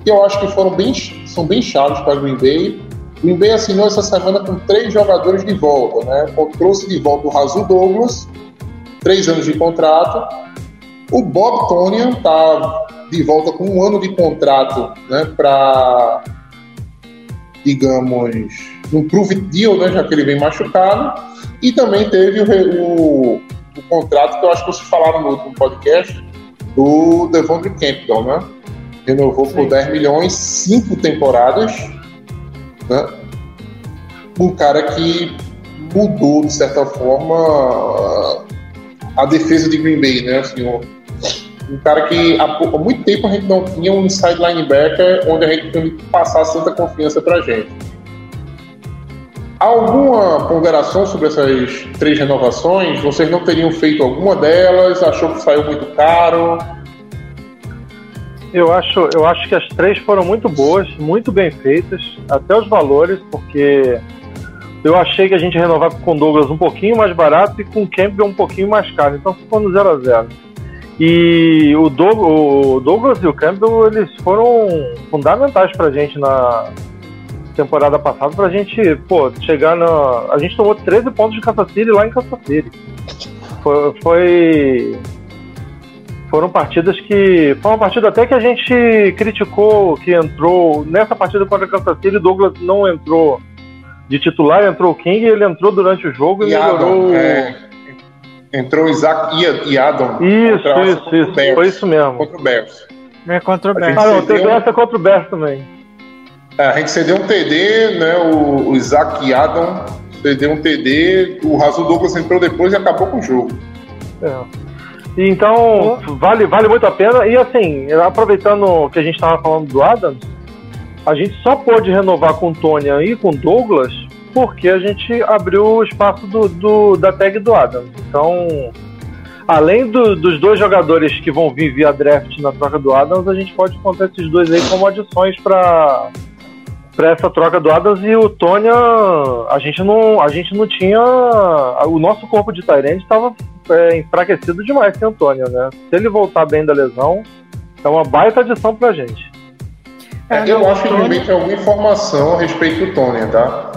que eu acho que foram bem, são bem chaves para Green Bay. Green Bay assinou essa semana com três jogadores de volta, né? Trouxe de volta o Razul Douglas, três anos de contrato. O Bob Tonian está de volta com um ano de contrato, né? Para, digamos, um prove deal, né? Já que ele vem machucado. E também teve o, o, o contrato que eu acho que vocês falaram no último podcast do Devondre Campbell, né? Renovou por Sim. 10 milhões, cinco temporadas, né? Um cara que mudou, de certa forma, a defesa de Green Bay, né? Assim, um, um cara que há, há muito tempo a gente não tinha um inside linebacker onde a gente tinha que passar tanta confiança pra gente. Alguma ponderação sobre essas três renovações? Vocês não teriam feito alguma delas? Achou que saiu muito caro? Eu acho, eu acho que as três foram muito boas, muito bem feitas, até os valores, porque eu achei que a gente renovava com Douglas um pouquinho mais barato e com Campbell um pouquinho mais caro, então ficou no 0 a 0 E o, Doug- o Douglas e o Campbell, eles foram fundamentais pra gente na temporada passada, pra gente, pô, chegar na... A gente tomou 13 pontos de Kansas City lá em Kansas City. Foi, foi- Foram partidas que. Foi uma partida até que a gente criticou que entrou. Nessa partida contra Kansas City, Douglas não entrou de titular, entrou o King, ele entrou durante o jogo e, E melhorou. Adam, é, entrou Isaac e, e Adam. Isso, contra- isso, contra o isso. Bears. Foi isso mesmo. Contra o Bears. É contra o Bears. Ah, não, teve essa contra o Bears também. É, a gente cedeu um TD, né? O, o Isaac Adam cedeu um TD, o Rasul Douglas entrou depois e acabou com o jogo. É. Então, vale, vale muito a pena. E assim, aproveitando que a gente estava falando do Adams, a gente só pôde renovar com o Tony e com o Douglas porque a gente abriu o espaço do, do- da tag do Adams. Então, além do- dos dois jogadores que vão vir via draft na troca do Adams, a gente pode contar esses dois aí como adições para para essa troca do Adams e o Tony, a gente não, a gente não tinha. O nosso corpo de Tyrande estava é, enfraquecido demais sem o Tony, né? Se ele voltar bem da lesão, é uma baita adição pra gente. É, eu não, acho que Bay tem alguma informação a respeito do Tony, tá?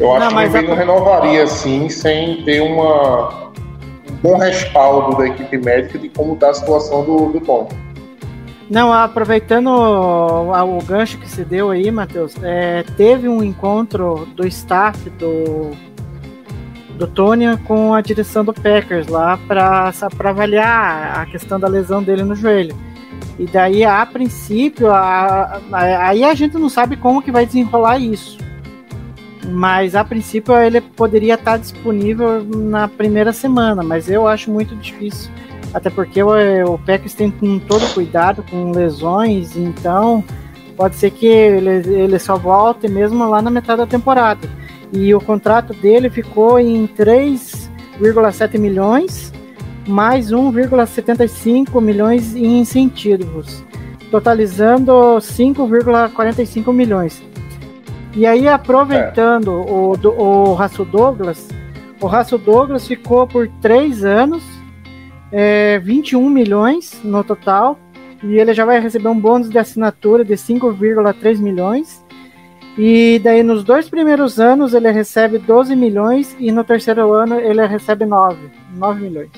Eu acho Não, que o Bay a- não renovaria assim, sem ter uma, um bom respaldo da equipe médica de como está a situação do, do Tony. Não, aproveitando o, o gancho que se deu aí, Matheus, é, teve um encontro do staff do, do Tony com a direção do Packers lá para avaliar a questão da lesão dele no joelho. E daí, a princípio, a- a- aí a gente não sabe como que vai desenrolar isso. Mas a princípio ele poderia estar disponível na primeira semana, mas eu acho muito difícil. Até porque o, o Packers tem com todo cuidado com lesões, então pode ser que ele, ele só volte mesmo lá na metade da temporada. E o contrato dele ficou em 3,7 milhões, mais 1,75 milhões em incentivos, totalizando 5,45 milhões. E aí, aproveitando o, do- o Russell Douglas, o Russell Douglas ficou por três anos, é, 21 milhões no total, e ele já vai receber um bônus de assinatura de 5,3 milhões. E daí nos dois primeiros anos ele recebe 12 milhões e no terceiro ano ele recebe 9, 9 milhões.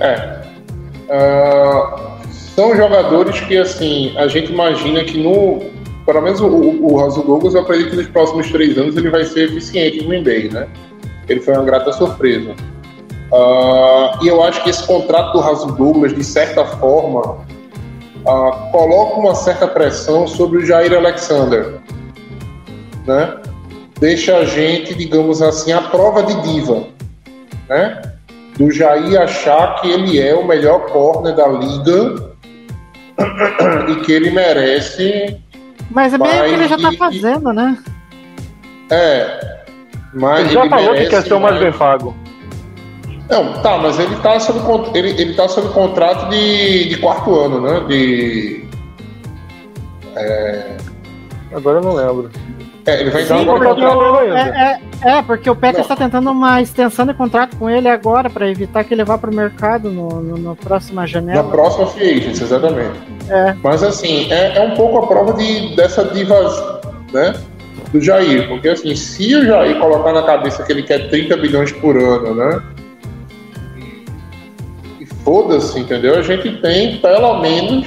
É. Ah, são jogadores que, assim, a gente imagina que no. Pelo menos o, o, o Russell Douglas, eu acredito que nos próximos três anos ele vai ser eficiente no Green né? Ele foi uma grata surpresa. Ah, e eu acho que esse contrato do Russell Douglas, de certa forma, ah, coloca uma certa pressão sobre o Jair Alexander, né? Deixa a gente, digamos assim, à prova de diva, né? do Jair achar que ele é o melhor corner da liga e que ele merece. Mas é meio que ele já tá e- fazendo, né? É. Mas Ele já falou que merece quer ser o mais bem pago. Não, tá, mas ele tá sob, ele, ele tá sob contrato de, de quarto ano, né? De. Agora eu não lembro. É, ele vai entrar Sim, agora porque ainda. É, é, é, porque o Packers está tentando uma extensão de contrato com ele agora para evitar que ele vá para o mercado no, no, no próxima Na janela. próxima free agency, exatamente. É. Mas assim, é, é um pouco a prova de, dessa diva, né? Do Jair. Porque assim, se o Jair colocar na cabeça que ele quer 30 bilhões por ano, né? Foda-se, entendeu? A gente tem pelo menos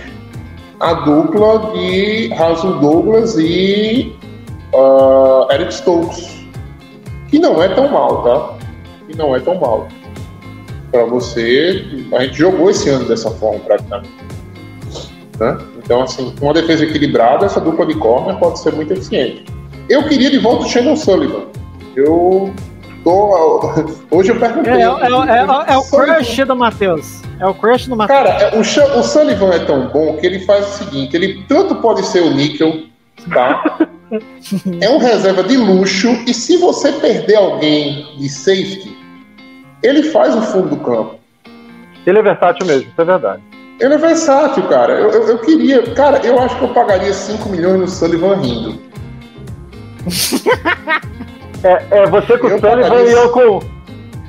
a dupla de Rasul Douglas e ah, Eric Stokes. Que não é tão mal, tá? Que não é tão mal. Pra você, a gente jogou esse ano dessa forma praticamente. Né? Então, assim, com uma defesa equilibrada, essa dupla de corner pode ser muito eficiente. Eu queria de volta o Shannon Sullivan. Eu tô. Hoje eu perguntei. É, é, é, é, é o crush do Matheus. É o crush do Matheus. Cara, é, o, o Sullivan é tão bom que ele faz o seguinte: ele tanto pode ser o níquel, tá? é um reserva de luxo, e se você perder alguém de safety, ele faz o fundo do campo. Ele é versátil mesmo, isso é verdade. Ele é versátil, cara. Eu, eu, eu queria. Cara, eu acho que eu pagaria 5 milhões no Sullivan rindo. É, é você com Eu o Sullivan pagaria e eu com.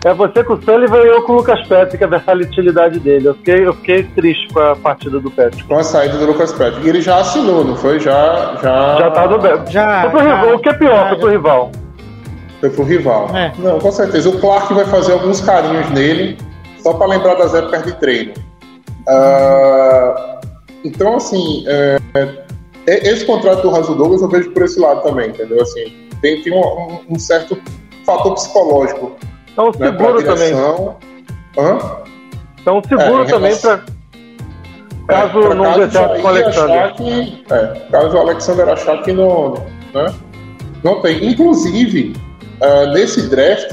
É você com o Sullivan e eu com o Lucas Petri, que é a versatilidade dele. Eu fiquei, eu fiquei triste com a partida do Petri. Com a saída do Lucas Patrick. E ele já assinou, não foi? Já. Já, Já tá do Beto. Já, Foi pro já, rival. O que é pior, já, foi pro rival. Foi pro rival. É. Não, com certeza. O Clark vai fazer alguns carinhos nele, só para lembrar das épocas de treino. Ah, então, assim, é, é- esse contrato do Raso Douglas eu vejo por esse lado também, entendeu? Assim, tem, tem um, um certo fator psicológico Pra seguro também. Hã? Um seguro É, também relação- pra caso É, não dê certo com o Alexander. achar é, caso o Alexander achar que não, né, não tem. Inclusive, ah, nesse draft,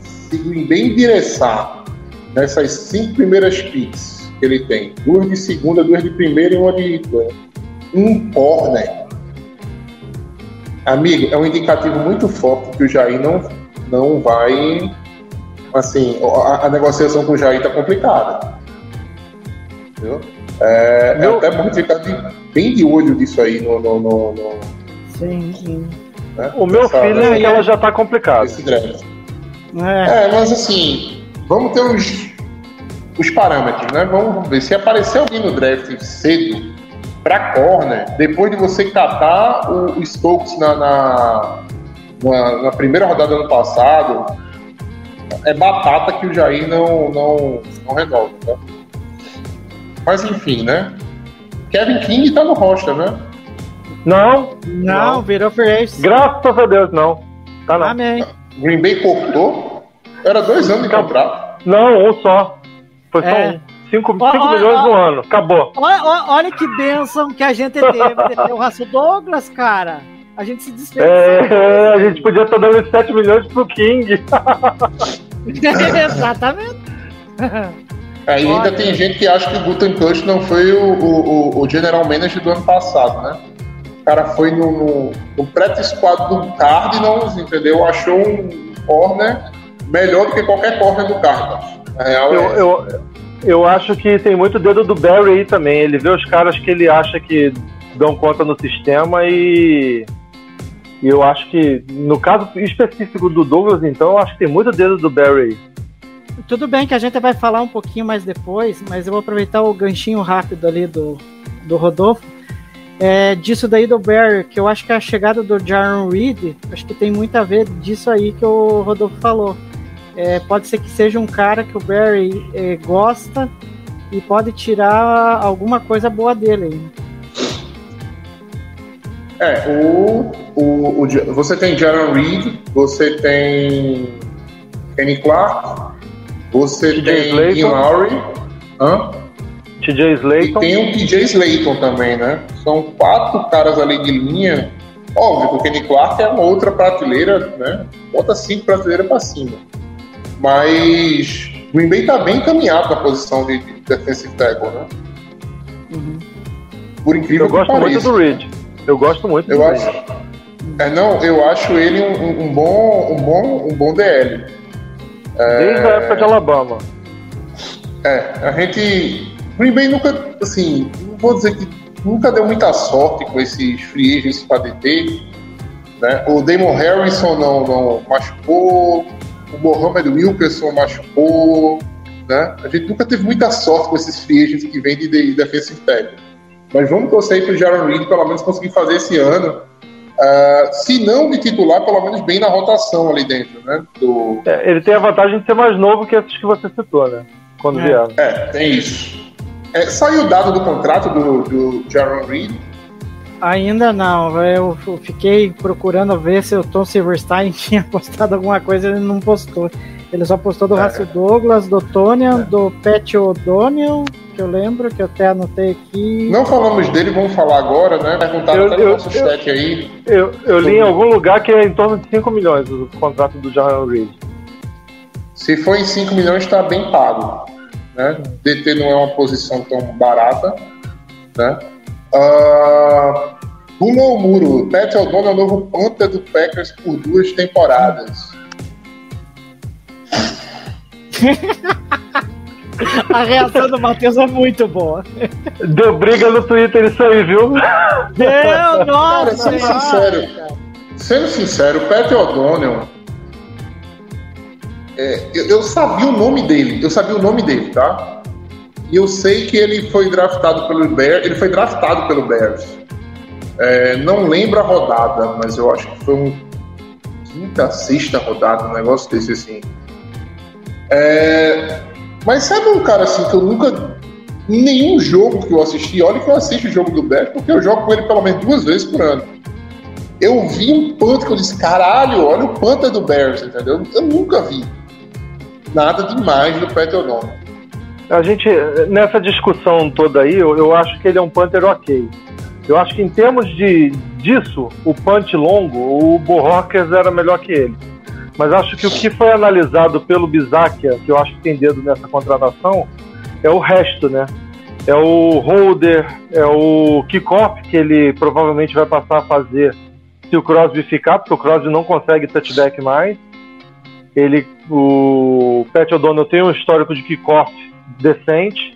se Bay endereçar nessas cinco primeiras picks que ele tem, duas de segunda, duas de primeira e uma de um corner, amigo, é um indicativo muito forte que o Jair não, não vai. Assim, a, a negociação com o Jair tá complicada. Entendeu? É, é Meu- até bom ficar de- bem de olho disso aí no, no, no- no- Sim, sim. né, O meu feeling é que ela já tá complicada. draft. É, É, mas assim, vamos ter os, os parâmetros, né? Vamos ver. Se aparecer alguém no draft cedo pra corner, depois de você catar o, o Stokes na, na, na- na primeira rodada do ano passado, é batata que o Jair não, não, não resolve, tá? Mas enfim, né? Kevin King tá no roster, né? Não, não, virou free graças a Deus, não. Tá não. Amém. Green Bay cortou. Era dois anos de contrato. Não, um só. Foi só É. um. 5 Ó, ó, milhões no ano. Acabou. Olha, olha- olha que bênção que a gente teve o Raço Douglas, cara. A gente se desfez. É, a gente podia estar dando 7 milhões pro King. Exatamente. Aí ainda Olha. tem gente que acha que o Gutenkust não foi o, o, o- general manager do ano passado, né? O cara foi no, no, no squad do Cardinals, entendeu? Achou um corner melhor do que qualquer corner do Cardinals. Na real, Eu, é. eu, eu acho que tem muito dedo do Barry aí também. Ele vê os caras que ele acha que dão conta no sistema e. E eu acho que, no caso específico do Douglas, então, eu acho que tem muito dedo do Barry. Tudo bem que a gente vai falar um pouquinho mais depois, mas eu vou aproveitar o ganchinho rápido ali do, do Rodolfo. É, disso daí do Barry, que eu acho que a chegada do Jaron Reed, acho que tem muito a ver disso aí que o Rodolfo falou. É, pode ser que seja um cara que o Barry é, gosta e pode tirar alguma coisa boa dele. É, o, o, o você tem Jaron Reed, você tem Kenny Clark, você TJ tem Slayton. Ian Lowry, hã? TJ E Slayton. tem o TJ Slayton também, né? São quatro caras ali de linha. Óbvio que o Kenny Clark é uma outra prateleira, né? Bota cinco prateleiras pra cima. Mas o Green Bay tá bem encaminhado na posição de, de defensive tackle, né? Uhum. Por incrível Eu gosto que muito pareça. do Reed. Eu gosto muito Eu do acho. É, não, eu acho ele um, um- bom, um bom, um bom DL. Desde a época de Alabama. É, a gente. Green Bay nunca, assim, não vou dizer que nunca deu muita sorte com esses free agents para DT. Né? O Damon Harrison não, não machucou, o Mohamed Wilkerson machucou. Né? A gente nunca teve muita sorte com esses free agents que vêm de, de defensive tackle. Mas vamos torcer para o Jaron Reed pelo menos conseguir fazer esse ano. ah, se não de titular, pelo menos bem na rotação ali dentro, né? Do, É, ele tem a vantagem de ser mais novo que esses que você citou, né? Quando É. vieram. É, tem isso. É, saiu o dado do contrato do, do Jaron Reed. Ainda não, eu fiquei procurando ver se o Tom Silverstein tinha postado alguma coisa, ele não postou. Ele só postou do É. Rácio Douglas, do Tonian, do Pat O'Donnell, que eu lembro, que eu até anotei aqui. Não falamos dele, vamos falar agora, né? Perguntaram Eu- até no eu- nosso eu- chat aí. Eu, eu li em algum lugar que é em torno de 5 milhões o contrato do Jaron Reed. Se for em 5 milhões, está bem pago. Né? DT não é uma posição tão barata. Né? Ah, Pulou o muro. Pat O'Donnell é o novo ponta do Packers por duas temporadas. A reação do Matheus é muito boa. Deu briga no Twitter isso aí, viu? Meu, Cara, nossa! sendo senhora, sincero, cara. sendo sincero, o Pat O'Donnell. é, eu, eu sabia o nome dele, eu sabia o nome dele, tá? E eu sei que ele foi draftado pelo Bears, ele foi draftado pelo Bears. É, não lembro a rodada, mas eu acho que foi um quinta, sexta rodada, um negócio desse assim. É, mas sabe um cara assim que eu nunca. Nenhum jogo que eu assisti, olha que eu assisto o jogo do Bears, porque eu jogo com ele pelo menos duas vezes por ano. Eu vi um Panther que eu disse, caralho, olha o Panther do Bears, entendeu? Eu nunca vi nada demais do Pat. A gente, nessa discussão toda aí, eu, eu acho que ele é um Panther ok. Eu acho que em termos de disso, o punch longo, o Borrockers era melhor que ele. Mas acho que o que foi analisado pelo Bizakia, que eu acho que tem dedo nessa contratação, é o resto, né? É o holder, é o kickoff que ele provavelmente vai passar a fazer se o Crosby ficar, porque o Crosby não consegue touchback mais. Ele, o Pat O'Donnell tem um histórico de kickoff decente.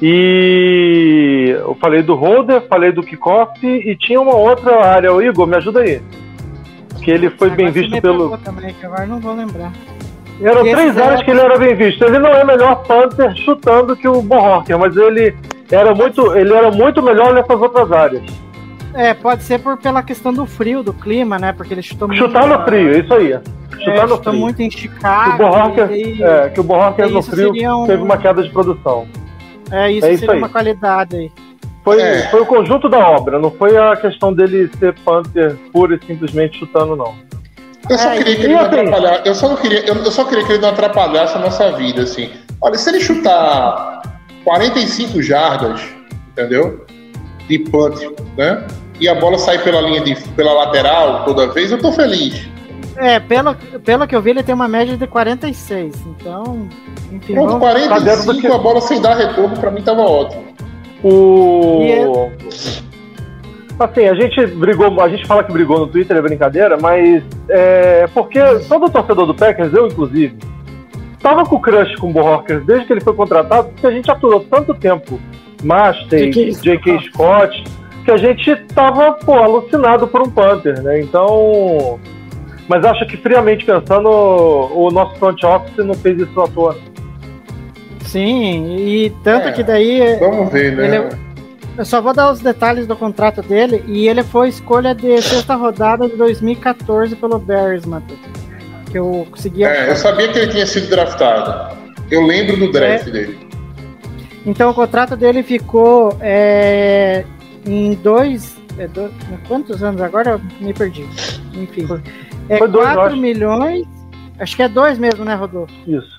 E eu falei do holder, falei do kickoff e tinha uma outra área. O Igor, me ajuda aí. Que ele foi Agora bem visto pelo. Também, agora não vou lembrar. Eram três esse áreas era- que ele era bem visto. Ele não é melhor Panther chutando que o Borrocker, mas ele era muito, ele era muito melhor nessas outras áreas. É, pode ser por, pela questão do frio, do clima, né? Porque ele chutou muito. Chutar no frio, isso aí. É, Chutar no chutou frio. muito em Que Chicago. o Borrocker, e aí- é, que o Borrocker no isso frio um- teve uma queda de produção. é, isso é isso seria aí. uma qualidade aí. Foi, É. foi o conjunto da obra, não foi a questão dele ser Panther pura e simplesmente chutando, não. Eu só É, queria que e ele não assim- atrapalhasse. Eu só não queria, eu só queria que ele não atrapalhasse a nossa vida, assim. Olha, se ele chutar 45 jardas, entendeu? De punt, né? E a bola sair pela linha de pela lateral toda vez, eu tô feliz. É, pelo, pelo que eu vi, ele tem uma média de 46. Então, enfim, Pronto, vamos- Tá dentro do 45 que- a bola sem dar retorno pra mim tava ótimo. O. É- Assim, a gente brigou, a gente fala que brigou no Twitter, é brincadeira, mas é porque todo torcedor do Packers, eu inclusive, tava com crush com o Borrockers desde que ele foi contratado, porque a gente aturou tanto tempo Master, J.K. J.K. Scott, que a gente tava, pô, alucinado por um Panther, né? Então. Mas acho que friamente pensando, o nosso front office não fez isso à toa. sim, e tanto É. que daí Vamos ver, né? Ele é- eu só vou dar os detalhes do contrato dele e ele foi escolha de sexta rodada de 2014 pelo Bears, Matheus. Que eu consegui É, eu sabia que ele tinha sido draftado. Eu lembro do draft É. dele. Então o contrato dele ficou é, em dois, é, do- Quantos anos agora? Eu Me perdi. Enfim. É Foi dois, eu 4 acho. milhões. Acho que é dois mesmo, né, Rodolfo? Isso.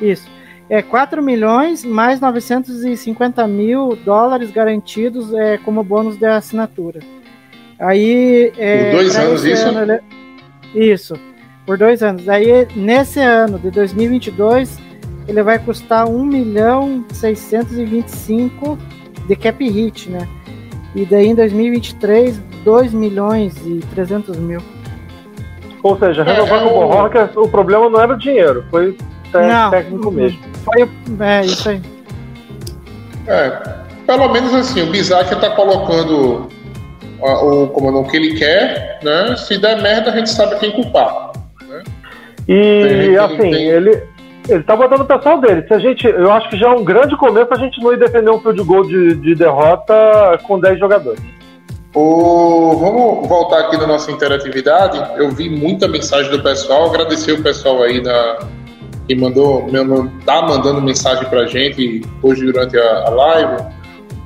Isso. É 4 milhões mais 950 mil dólares garantidos é, como bônus de assinatura. Aí. É, Por dois anos, isso? ano ele- Isso. Por dois anos. Aí, nesse ano de 2022, ele vai custar 1 milhão 625 de cap hit, né? E daí em 2023, 2 milhões e 300 mil. Ou seja, renovar É, com o o- Borrockers, o problema não era o dinheiro, foi Não. técnico mesmo. Foi, é, isso aí. É, pelo menos assim, o Bizarre tá colocando a- o, o que ele quer, né? Se der merda, a gente sabe quem culpar. E Tem- assim, tem- ele ele tá botando o pessoal dele. Se a gente, eu acho que já é um grande começo a gente não ir defender um field goal de, de derrota com 10 jogadores. O, vamos voltar aqui na nossa interatividade. Eu vi muita mensagem do pessoal, agradecer o pessoal aí na, que mandou, tá mandando mensagem pra gente hoje durante a, a live.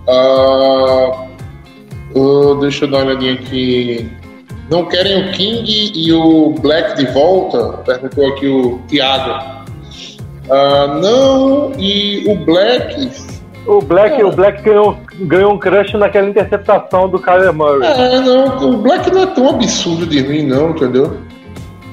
Ah, ah, deixa eu dar uma olhadinha aqui. Não querem o King e o Black de volta? Perguntou aqui o Thiago. Ah, não, e o Black O Black, É. o Black ganhou, ganhou um crush naquela interceptação do Kyler Murray. É, não, o Black não é tão absurdo de ruim, não, entendeu?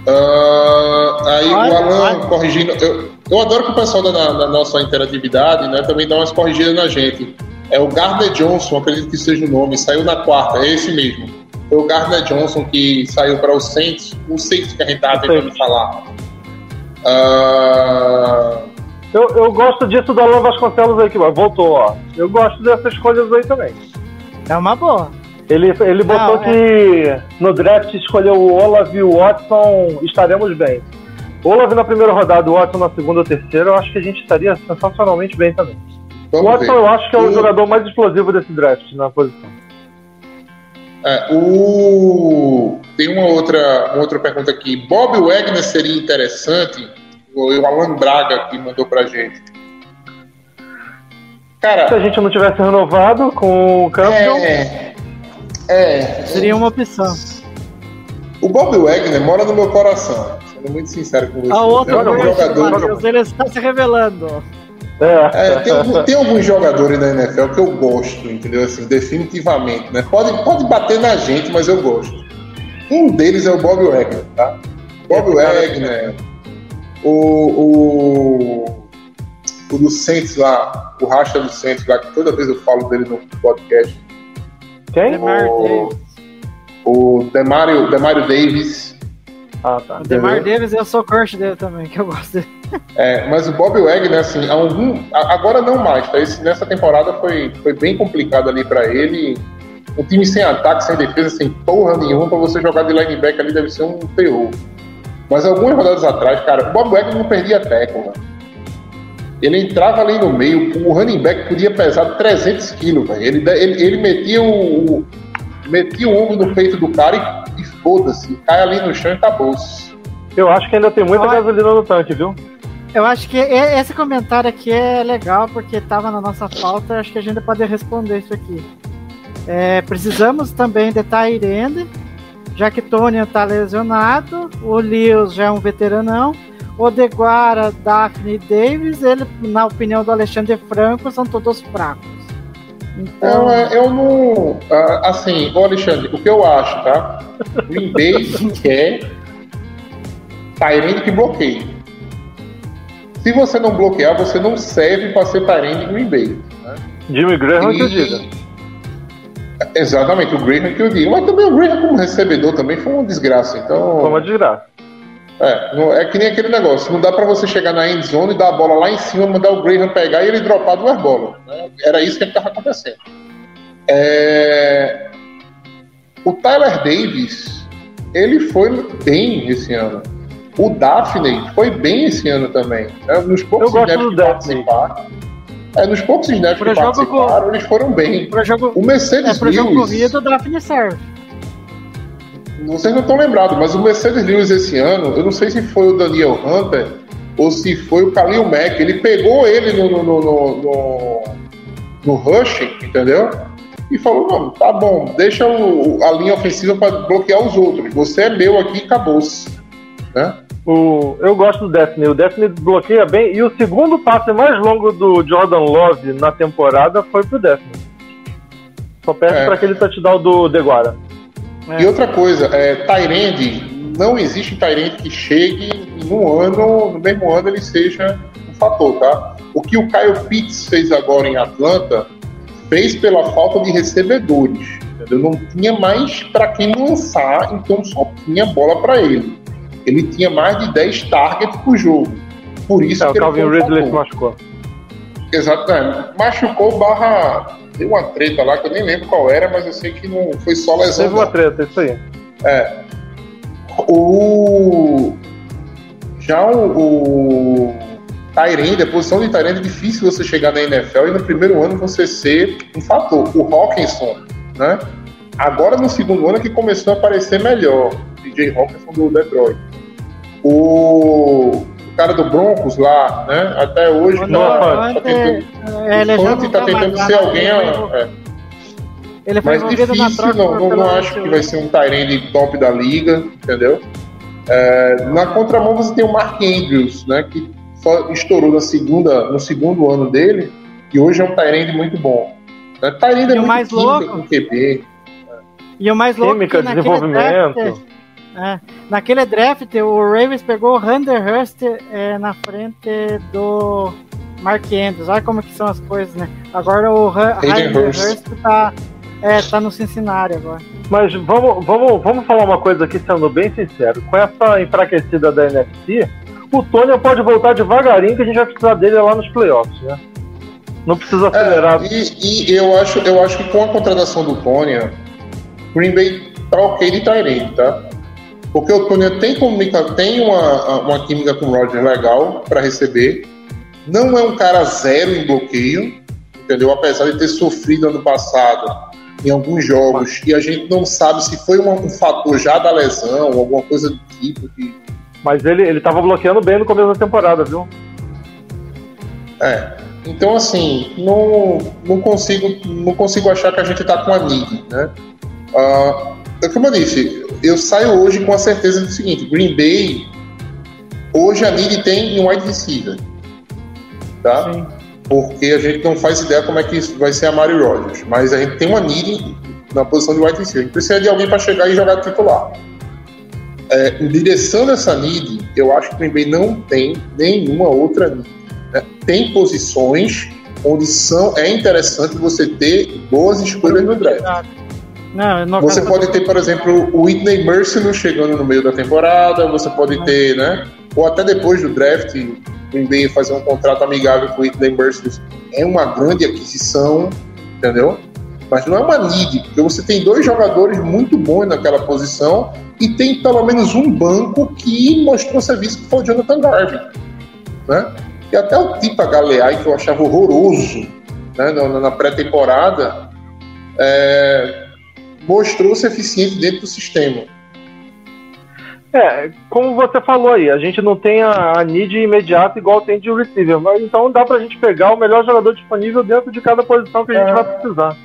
Ah, aí o Alan corrigindo. Eu, eu adoro que o pessoal da, na, na nossa interatividade né, também dá umas corrigidas na gente. É o Gardner Johnson, acredito que seja o nome, saiu na quarta, é esse mesmo. Foi o Gardner Johnson que saiu para o Saints, o Saints que a gente tava tentando falar. Ah, Eu, eu gosto disso do Alan Vasconcelos aí, que voltou, ó. Eu gosto dessas escolhas aí também. É uma boa. Ele, ele botou Não, que no draft escolheu o Olaf e o Watson, estaremos bem. Olaf na primeira rodada, o Watson na segunda ou terceira, eu acho que a gente estaria sensacionalmente bem também. O vamos Watson ver. eu acho que é o O- jogador mais explosivo desse draft na posição. É, o... Tem uma outra, uma outra pergunta aqui. Bob Wagner seria interessante? O Alan Braga que mandou pra gente. Se Cara, a gente não tivesse renovado com o Campbell, é, é, Seria uma opção. o Bob Wagner mora no meu coração. Sendo muito sincero com você. A outra é um jogador. Matheus, ele está se revelando. é. É, tem, tem alguns jogadores na NFL que eu gosto, entendeu? Assim, definitivamente, né? Pode, pode bater na gente, mas eu gosto. Um deles é o Bob Wagner, tá? Bob Wagner, o, o, o do Saints lá, o Racha do Saints lá, que toda vez eu falo dele no podcast. Quem? O- Davis. O Demario, Demario Davis. Ah, tá. O Demar entendeu? Davis, eu sou crush dele também, que eu gosto dele. É, mas o Bob Wagner, assim, algum, agora não mais, tá? Esse, nessa temporada foi, foi bem complicado ali pra ele. Um time sem ataque, sem defesa, sem porra nenhuma, pra você jogar de linebacker ali deve ser um terror. Mas algumas rodadas atrás, cara, o Bob Wagner não perdia tackle? Ele entrava ali no meio, o running back podia pesar 300 quilos, velho. Ele, ele, ele metia o, o- metia o ombro no peito do cara e, e foda-se, cai ali no chão e acabou-se. Eu acho que ainda tem muita gasolina no tanque, viu? Eu acho que e- esse comentário aqui é legal porque estava na nossa pauta. Acho que a gente pode responder isso aqui. É, precisamos também de Tyrande, já que Tony está lesionado, o Lewis já é um veteranão, o Deguara, Daphne e Davis, ele, na opinião do Alexandre Franco, são todos fracos. Então, Eu, é, eu não. ah, Assim, ô Alexandre, o que eu acho, tá? Green Bay quer Tyrande que bloqueie. Se você não bloquear, você não serve para ser Tyrande Green Bay. Jimmy Graham que eu diga. Exatamente, o Graham que eu digo. Mas também o Graham como recebedor também foi uma desgraça. Então. Foi uma desgraça. É, não- é que nem aquele negócio. Não dá pra você chegar na end zone e dar a bola lá em cima, mandar o Graham pegar e ele dropar duas bolas. né? Era isso que estava acontecendo. É, O Tyler Davis, ele foi bem esse ano. O Daphne foi bem esse ano também. né? Nos poucos Eu gosto do que Daphne. participaram. É, nos poucos snaps que jogo participaram, eles foram bem. jogo, O Mercedes é, pro jogo Lewis, corrido, o Daphne serve. vocês não estão lembrados, mas o Mercedes Lewis esse ano, eu não sei se foi o Daniel Hunter ou se foi o Khalil Mack, ele pegou ele no, no, no, no, no- no rush, entendeu? E falou, não, tá bom, deixa o- a linha ofensiva para bloquear os outros. Você é meu aqui e acabou-se. Né? O, eu gosto do Daphne. O Daphne bloqueia bem. E o segundo passe mais longo do Jordan Love na temporada foi pro Daphne. Só peço É. pra aquele touchdown do Deguara. É. E outra coisa, é, Tyrande, não existe Tyrande que chegue no ano, no mesmo ano ele seja um fator, tá? O que o Kyle Pitts fez agora em Atlanta fez pela falta de recebedores. Entendeu? Não tinha mais para quem lançar, então só tinha bola para ele. Ele tinha mais de 10 targets por jogo. Por isso É, o que ele Calvin Ridley se machucou. É, machucou barra. Deu uma treta lá que eu nem lembro qual era, mas eu sei que não foi só lesão. Teve uma treta, isso aí. O. Já o. o Tyrande, a posição de Tyrande é difícil você chegar na NFL e no primeiro ano você ser um fator. O Hawkinson, né? Agora no segundo ano é que começou a aparecer melhor. DJ Hawkinson do Detroit. O, o cara do Broncos lá, né? Até hoje. O Noah tá, Fant. tá tentando, É, ele o já Fant não tá tá tentando ser alguém. é. Ele foi Mas envolvido na difícil, troca não, não, não acho que vai ser um Tyrande top da liga, entendeu? É, na contramão você tem o Mark Andrews, né, que só estourou na segunda, no segundo ano dele, e hoje é um Tyrande muito bom. Né? Tyrande é E o muito mais louco- com QB. E o mais louco Química, que desenvolvimento. draft, é, naquele draft, o Ravens pegou o Hunter Hurst é, na frente do Mark Andrews. Olha como que são as coisas, né? Agora o Hunter Hurst. Tá, é, tá no Cincinnati agora. Mas vamos, vamos, vamos falar uma coisa aqui, sendo bem sincero. Com essa enfraquecida da NFC, o Tony pode voltar devagarinho, que a gente vai precisar dele lá nos playoffs, né? Não precisa acelerar. É, e, e eu, acho, eu acho que com a contratação do Tônia, Green Bay tá ok de Tyrande, tá? Porque o Tônia tem, comunica, tem uma, uma química com o Roger legal para receber. Não é um cara zero em bloqueio, entendeu? Apesar de ter sofrido ano passado em alguns jogos e a gente não sabe se foi uma- um fator já da lesão ou alguma coisa do tipo que Mas ele, ele tava bloqueando bem no começo da temporada, viu? É. Então, assim, não, não, consigo, não consigo achar que a gente tá com a need, né? Ah, é como eu disse, eu saio hoje com a certeza do seguinte: Green Bay, hoje a need tem um wide receiver, tá? Sim. Porque a gente não faz ideia como é que vai ser a Mari Rodgers, mas a gente tem uma need na posição de wide receiver. A gente precisa de alguém para chegar e jogar titular. É, endereçando essa need, eu acho que o Green Bay não tem nenhuma outra need. né? Tem posições onde são, é interessante você ter boas escolhas no draft. Não, Você pode ter, por exemplo, o Whitney Merciless chegando no meio da temporada, você pode ter, né? Ou até depois do draft, Green Bay fazer um contrato amigável com o Whitney Merciless é uma grande aquisição, entendeu? Mas não é uma need, porque você tem dois jogadores muito bons naquela posição e tem pelo menos um banco que mostrou serviço que foi o Jonathan Garvin, né? E até o Tipa Galeai, que eu achava horroroso né, na, na pré-temporada, é, mostrou ser eficiente dentro do sistema. É, como você falou aí, a gente não tem a, a need imediata igual tem de receiver, mas então dá pra gente pegar o melhor jogador disponível dentro de cada posição que a gente É. vai precisar.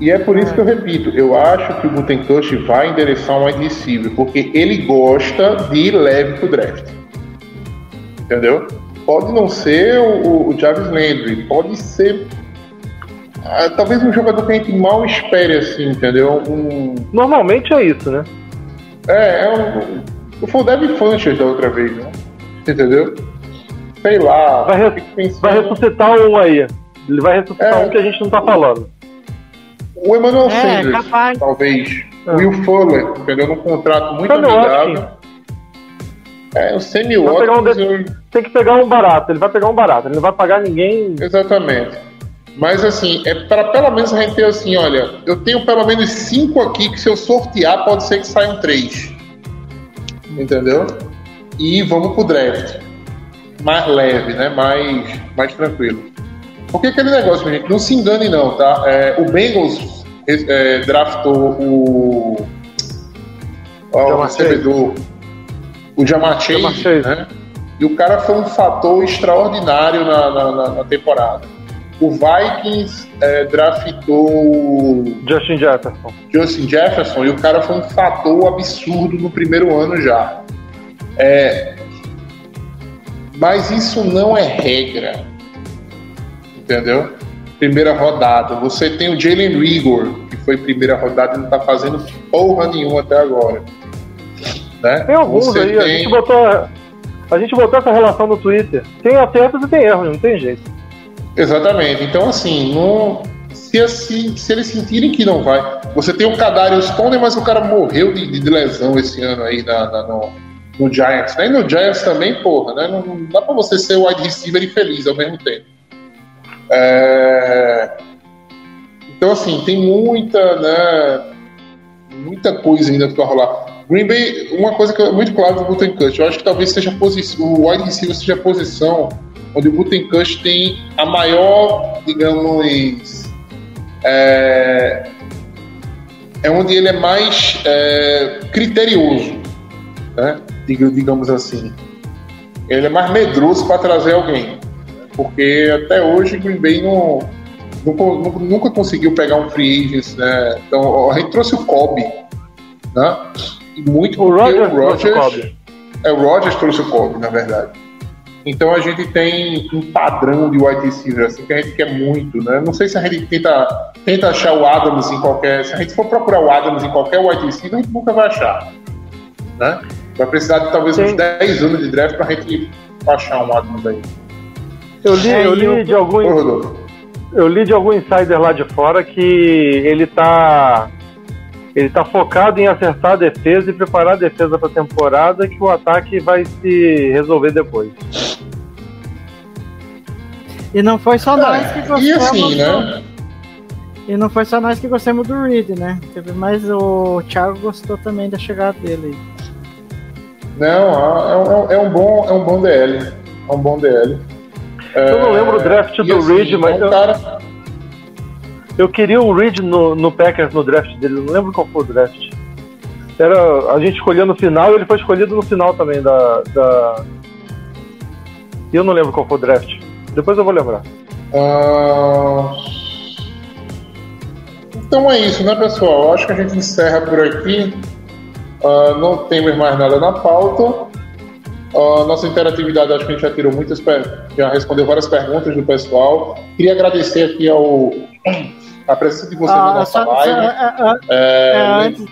E é por isso que eu repito, eu acho que o Gutenkust vai endereçar um wide receiver, porque ele gosta de ir leve pro draft. Entendeu? Pode não ser o, o Jarvis Landry, pode ser ah, talvez um jogador que a gente mal espere assim, entendeu? Um, Normalmente é isso, né? é, é um, foi o Devin Funches da outra vez, né? Entendeu? Sei lá. Vai re- fico pensando- Vai ressuscitar um aí. Ele vai ressuscitar É. um que a gente não tá falando. O Emmanuel É, Sanders, capaz. talvez. É. Will Fuller, entendeu? Num contrato muito Sammy amigável. É, o pegar um eu- Tem que pegar um barato, ele vai pegar um barato, ele não vai pagar ninguém. exatamente. Mas assim, é para pelo menos a gente ter assim, olha, eu tenho pelo menos cinco aqui que se eu sortear pode ser que saiam três. Entendeu? E vamos pro draft. Mais leve, né? Mais, mais tranquilo. Porque aquele negócio, gente, não se engane não, tá? É, o Bengals é, draftou o, ó, o recebedor, o Jamar Chase, Jamar Chase. né? E o cara foi um fator extraordinário na, na- na temporada. O Vikings é, draftou Justin Jefferson. Justin Jefferson e o cara foi um fator absurdo no primeiro ano já. É, mas isso não é regra. Entendeu? Primeira rodada. Você tem o Jalen Rigor, que foi primeira rodada e não tá fazendo porra nenhuma até agora. Né? Tem alguns Você aí, a tem- gente botou. A gente botou essa relação no Twitter. Tem acertos e tem erros, não tem jeito. Exatamente. Então, assim, se, assim, se eles sentirem que não vai. Você tem o Kadarius Stone, mas o cara morreu de, de lesão esse ano aí na, na- no, no Giants. Né? E no Giants também, porra, né? Não, não dá pra você ser wide receiver e feliz ao mesmo tempo. É, Então, assim, tem muita, né? Muita coisa ainda pra rolar. Green Bay, uma coisa que é muito clara do Gutenkust, eu acho que talvez seja o wide receiver seja a posição onde o Gutenkust tem a maior, digamos, é, é onde ele é mais é, criterioso, né? Diga- digamos assim. Ele é mais medroso para trazer alguém, porque até hoje o Green Bay não, nunca, conseguiu pegar um free agent, né? Então a gente trouxe o Kobe, né? E muito O porque Rogers trouxe o Kobe. é, o Rogers trouxe o Kobe, na verdade. Então a gente tem um padrão de wide receiver assim, que a gente quer muito, né? Não sei se a gente tenta, tenta achar o Adams em qualquer. Se a gente for procurar o Adams em qualquer wide receiver, a gente nunca vai achar. Né? Vai precisar de talvez uns Sim. 10 anos de draft pra gente achar um Adams aí. Eu li, É, eu li de algum. Ô. Eu li de algum insider lá de fora que ele tá. Ele tá focado em acertar a defesa e preparar a defesa para a temporada, que o ataque vai se resolver depois. E não foi só nós que É, gostamos. e assim, do- né? E não foi só nós que gostamos do Reed, né? Teve mais o Thiago gostou também da chegada dele. Não, é, um- é um bom, é um bom DL. É um bom DL. Eu não lembro o draft do assim, Reed, mas é um eu, cara. Eu queria o Reed no, no Packers no draft dele, eu não lembro qual foi o draft. Era, a gente escolhia no final e ele foi escolhido no final também da. da... E eu não lembro qual foi o draft. Depois eu vou lembrar. Ah, Então é isso, né, pessoal? Acho que a gente encerra por aqui. Ah, não temos mais nada na pauta. Ah, nossa interatividade, acho que a gente já tirou muitas, já respondeu várias perguntas do pessoal. Queria agradecer aqui ao a presença de vocês na Ah, nossa só- só- live. é, é, É, é, antes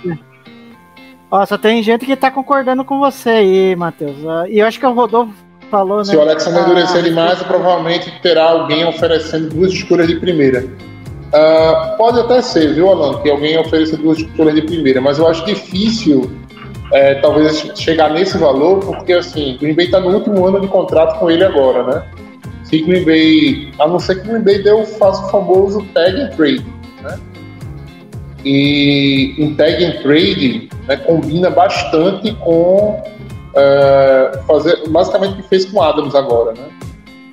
Ó, só tem gente que tá concordando com você aí, Matheus. Ah, E eu acho que o Rodolfo falou, né? Se o Alexander Ah, endurecer demais, provavelmente terá alguém oferecendo duas escolhas de primeira. Ah, pode até ser, viu, Alan, que alguém ofereça duas escolhas de primeira, mas eu acho difícil é, talvez chegar nesse valor, porque assim, o Green Bay está no último ano de contrato com ele agora, né? Se Green Bay, a não ser que o Green Bay deu faça o famoso tag and trade, né? E um tag and trade né, combina bastante com é, fazer basicamente o que fez com Adams agora, né?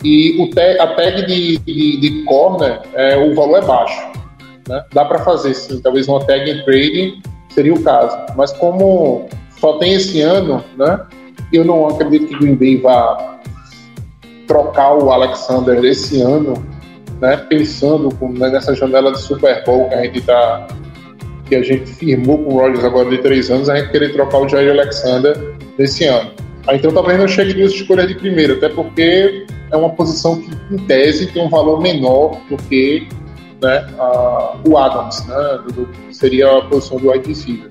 E o te- a tag de, de, de corner, é, o valor é baixo. Né? Dá para fazer sim, talvez uma tag and trade seria o caso. Mas como só tem esse ano, né? Eu não acredito que Green Bay vá trocar o Alexander esse ano, né? Pensando com- né, nessa janela de Super Bowl que a gente tá que a gente firmou com o Rodgers agora de três anos, a gente querer trocar o Jair Alexander nesse ano. Ah, então talvez não chegue duas escolhas de primeiro, até porque é uma posição que, em tese, tem um valor menor do que né, a- o Adams, né, do- seria a posição do wide receiver.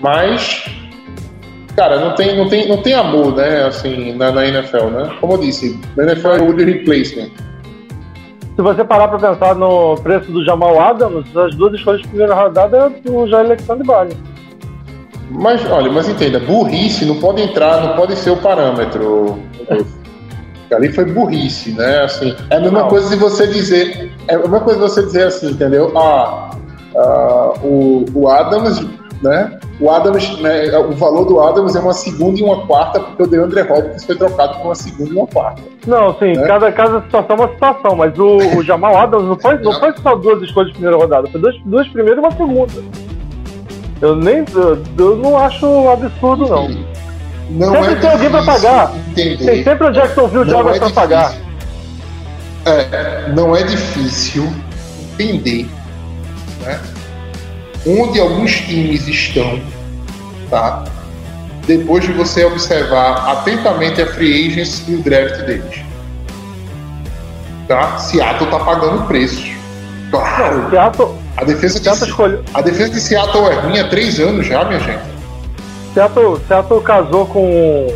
Mas, cara, não tem, não tem, não tem amor, né, assim, na, na NFL, né? Como eu disse, na NFL é o de replacement. Se você parar pra pensar no preço do Jamal Adams, as duas escolhas de primeira rodada é do Jair Alexander Bale. Mas, olha, mas entenda, burrice não pode entrar, não pode ser o parâmetro. Ali foi burrice, né? Assim, é a mesma Não. coisa de você dizer, é a mesma coisa de você dizer assim, entendeu? Ah, ah, o, o Adams, né? O Adams, né, o valor do Adams é uma segunda e uma quarta, porque o DeAndre Hopkins foi trocado por uma segunda e uma quarta. Não, sim, É. cada, cada situação é uma situação, mas o, o Jamal Adams não foi, não foi só duas escolhas de primeira rodada, foi duas, duas primeiras e uma segunda. Eu nem. Eu, eu não acho absurdo, não. Não Sempre é tem alguém pra difícil pagar. Entender. Tem sempre o Jacksonville Não Jaguars é pra pagar. É, não é difícil entender né, onde alguns times estão, tá? Depois de você observar atentamente a free agents e o draft deles. Tá? Seattle tá pagando preço. Claro. Seattle, A defesa, de, escolheu. a defesa de Seattle é ruim há três anos já, minha gente. Seattle, Seattle casou com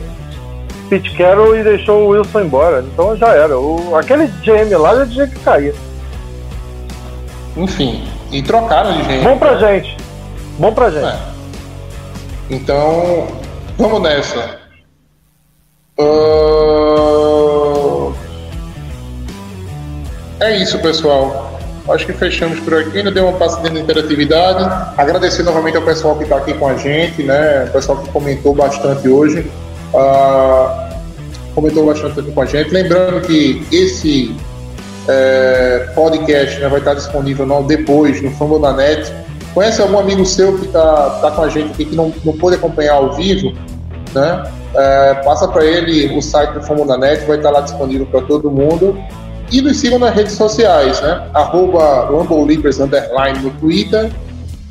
Pete Carroll e deixou o Wilson embora. Então já era. O, aquele GM lá já tinha que cair. Enfim, e trocaram de gente. Bom pra gente. Bom pra gente. É. Então, vamos nessa. Ahn, É isso, pessoal. Acho que fechamos por aqui. Ainda deu uma passadinha de interatividade. Agradecer novamente ao pessoal que está aqui com a gente, né? O pessoal que comentou bastante hoje. Ah, comentou bastante aqui com a gente. Lembrando que esse é, podcast né, vai estar disponível não, depois no Fumble da Net. Conhece algum amigo seu que está tá com a gente aqui que não, não pôde acompanhar ao vivo? Né? É, passa para ele o site do Fumble da Net, vai estar lá disponível para todo mundo. E nos sigam nas redes sociais, né? Arroba Lambolipers Underline no Twitter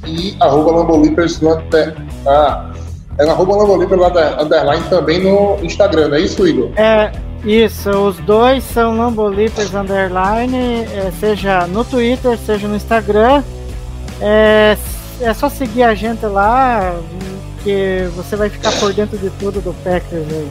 e arroba Lambolipers no under- ah, é arroba Lambolipers Underline também no Instagram, não é isso, Igor? É, isso, os dois são Lambolipers Underline, é, seja no Twitter, seja no Instagram. É, é só seguir a gente lá, que você vai ficar por dentro de tudo do Packers aí.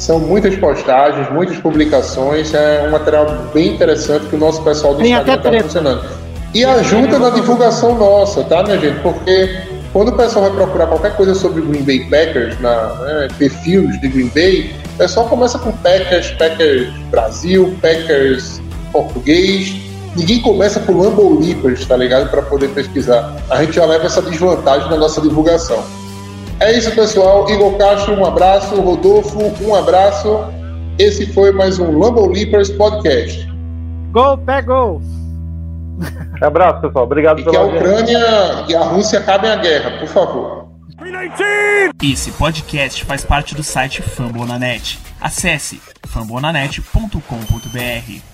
São muitas postagens, muitas publicações, é um material bem interessante que o nosso pessoal do Tem Instagram está funcionando. E ajuda na divulgação nossa, tá, minha gente? Porque quando o pessoal vai procurar qualquer coisa sobre Green Bay Packers, na, né, perfis de Green Bay, o pessoal começa com Packers, Packers Brasil, Packers português. Ninguém começa por Lambo Leapers, tá ligado? Para poder pesquisar. A gente já leva essa desvantagem na nossa divulgação. É isso, pessoal. Igor Castro, um abraço. Rodolfo, um abraço. Esse foi mais um Lambo Leapers Podcast. Gol, pé, gol. Abraço, pessoal. Obrigado E que pela a audiência. Ucrânia e a Rússia acabem a guerra, por favor. Esse podcast faz parte do site Fambonanet. Acesse fambonanet.com.br.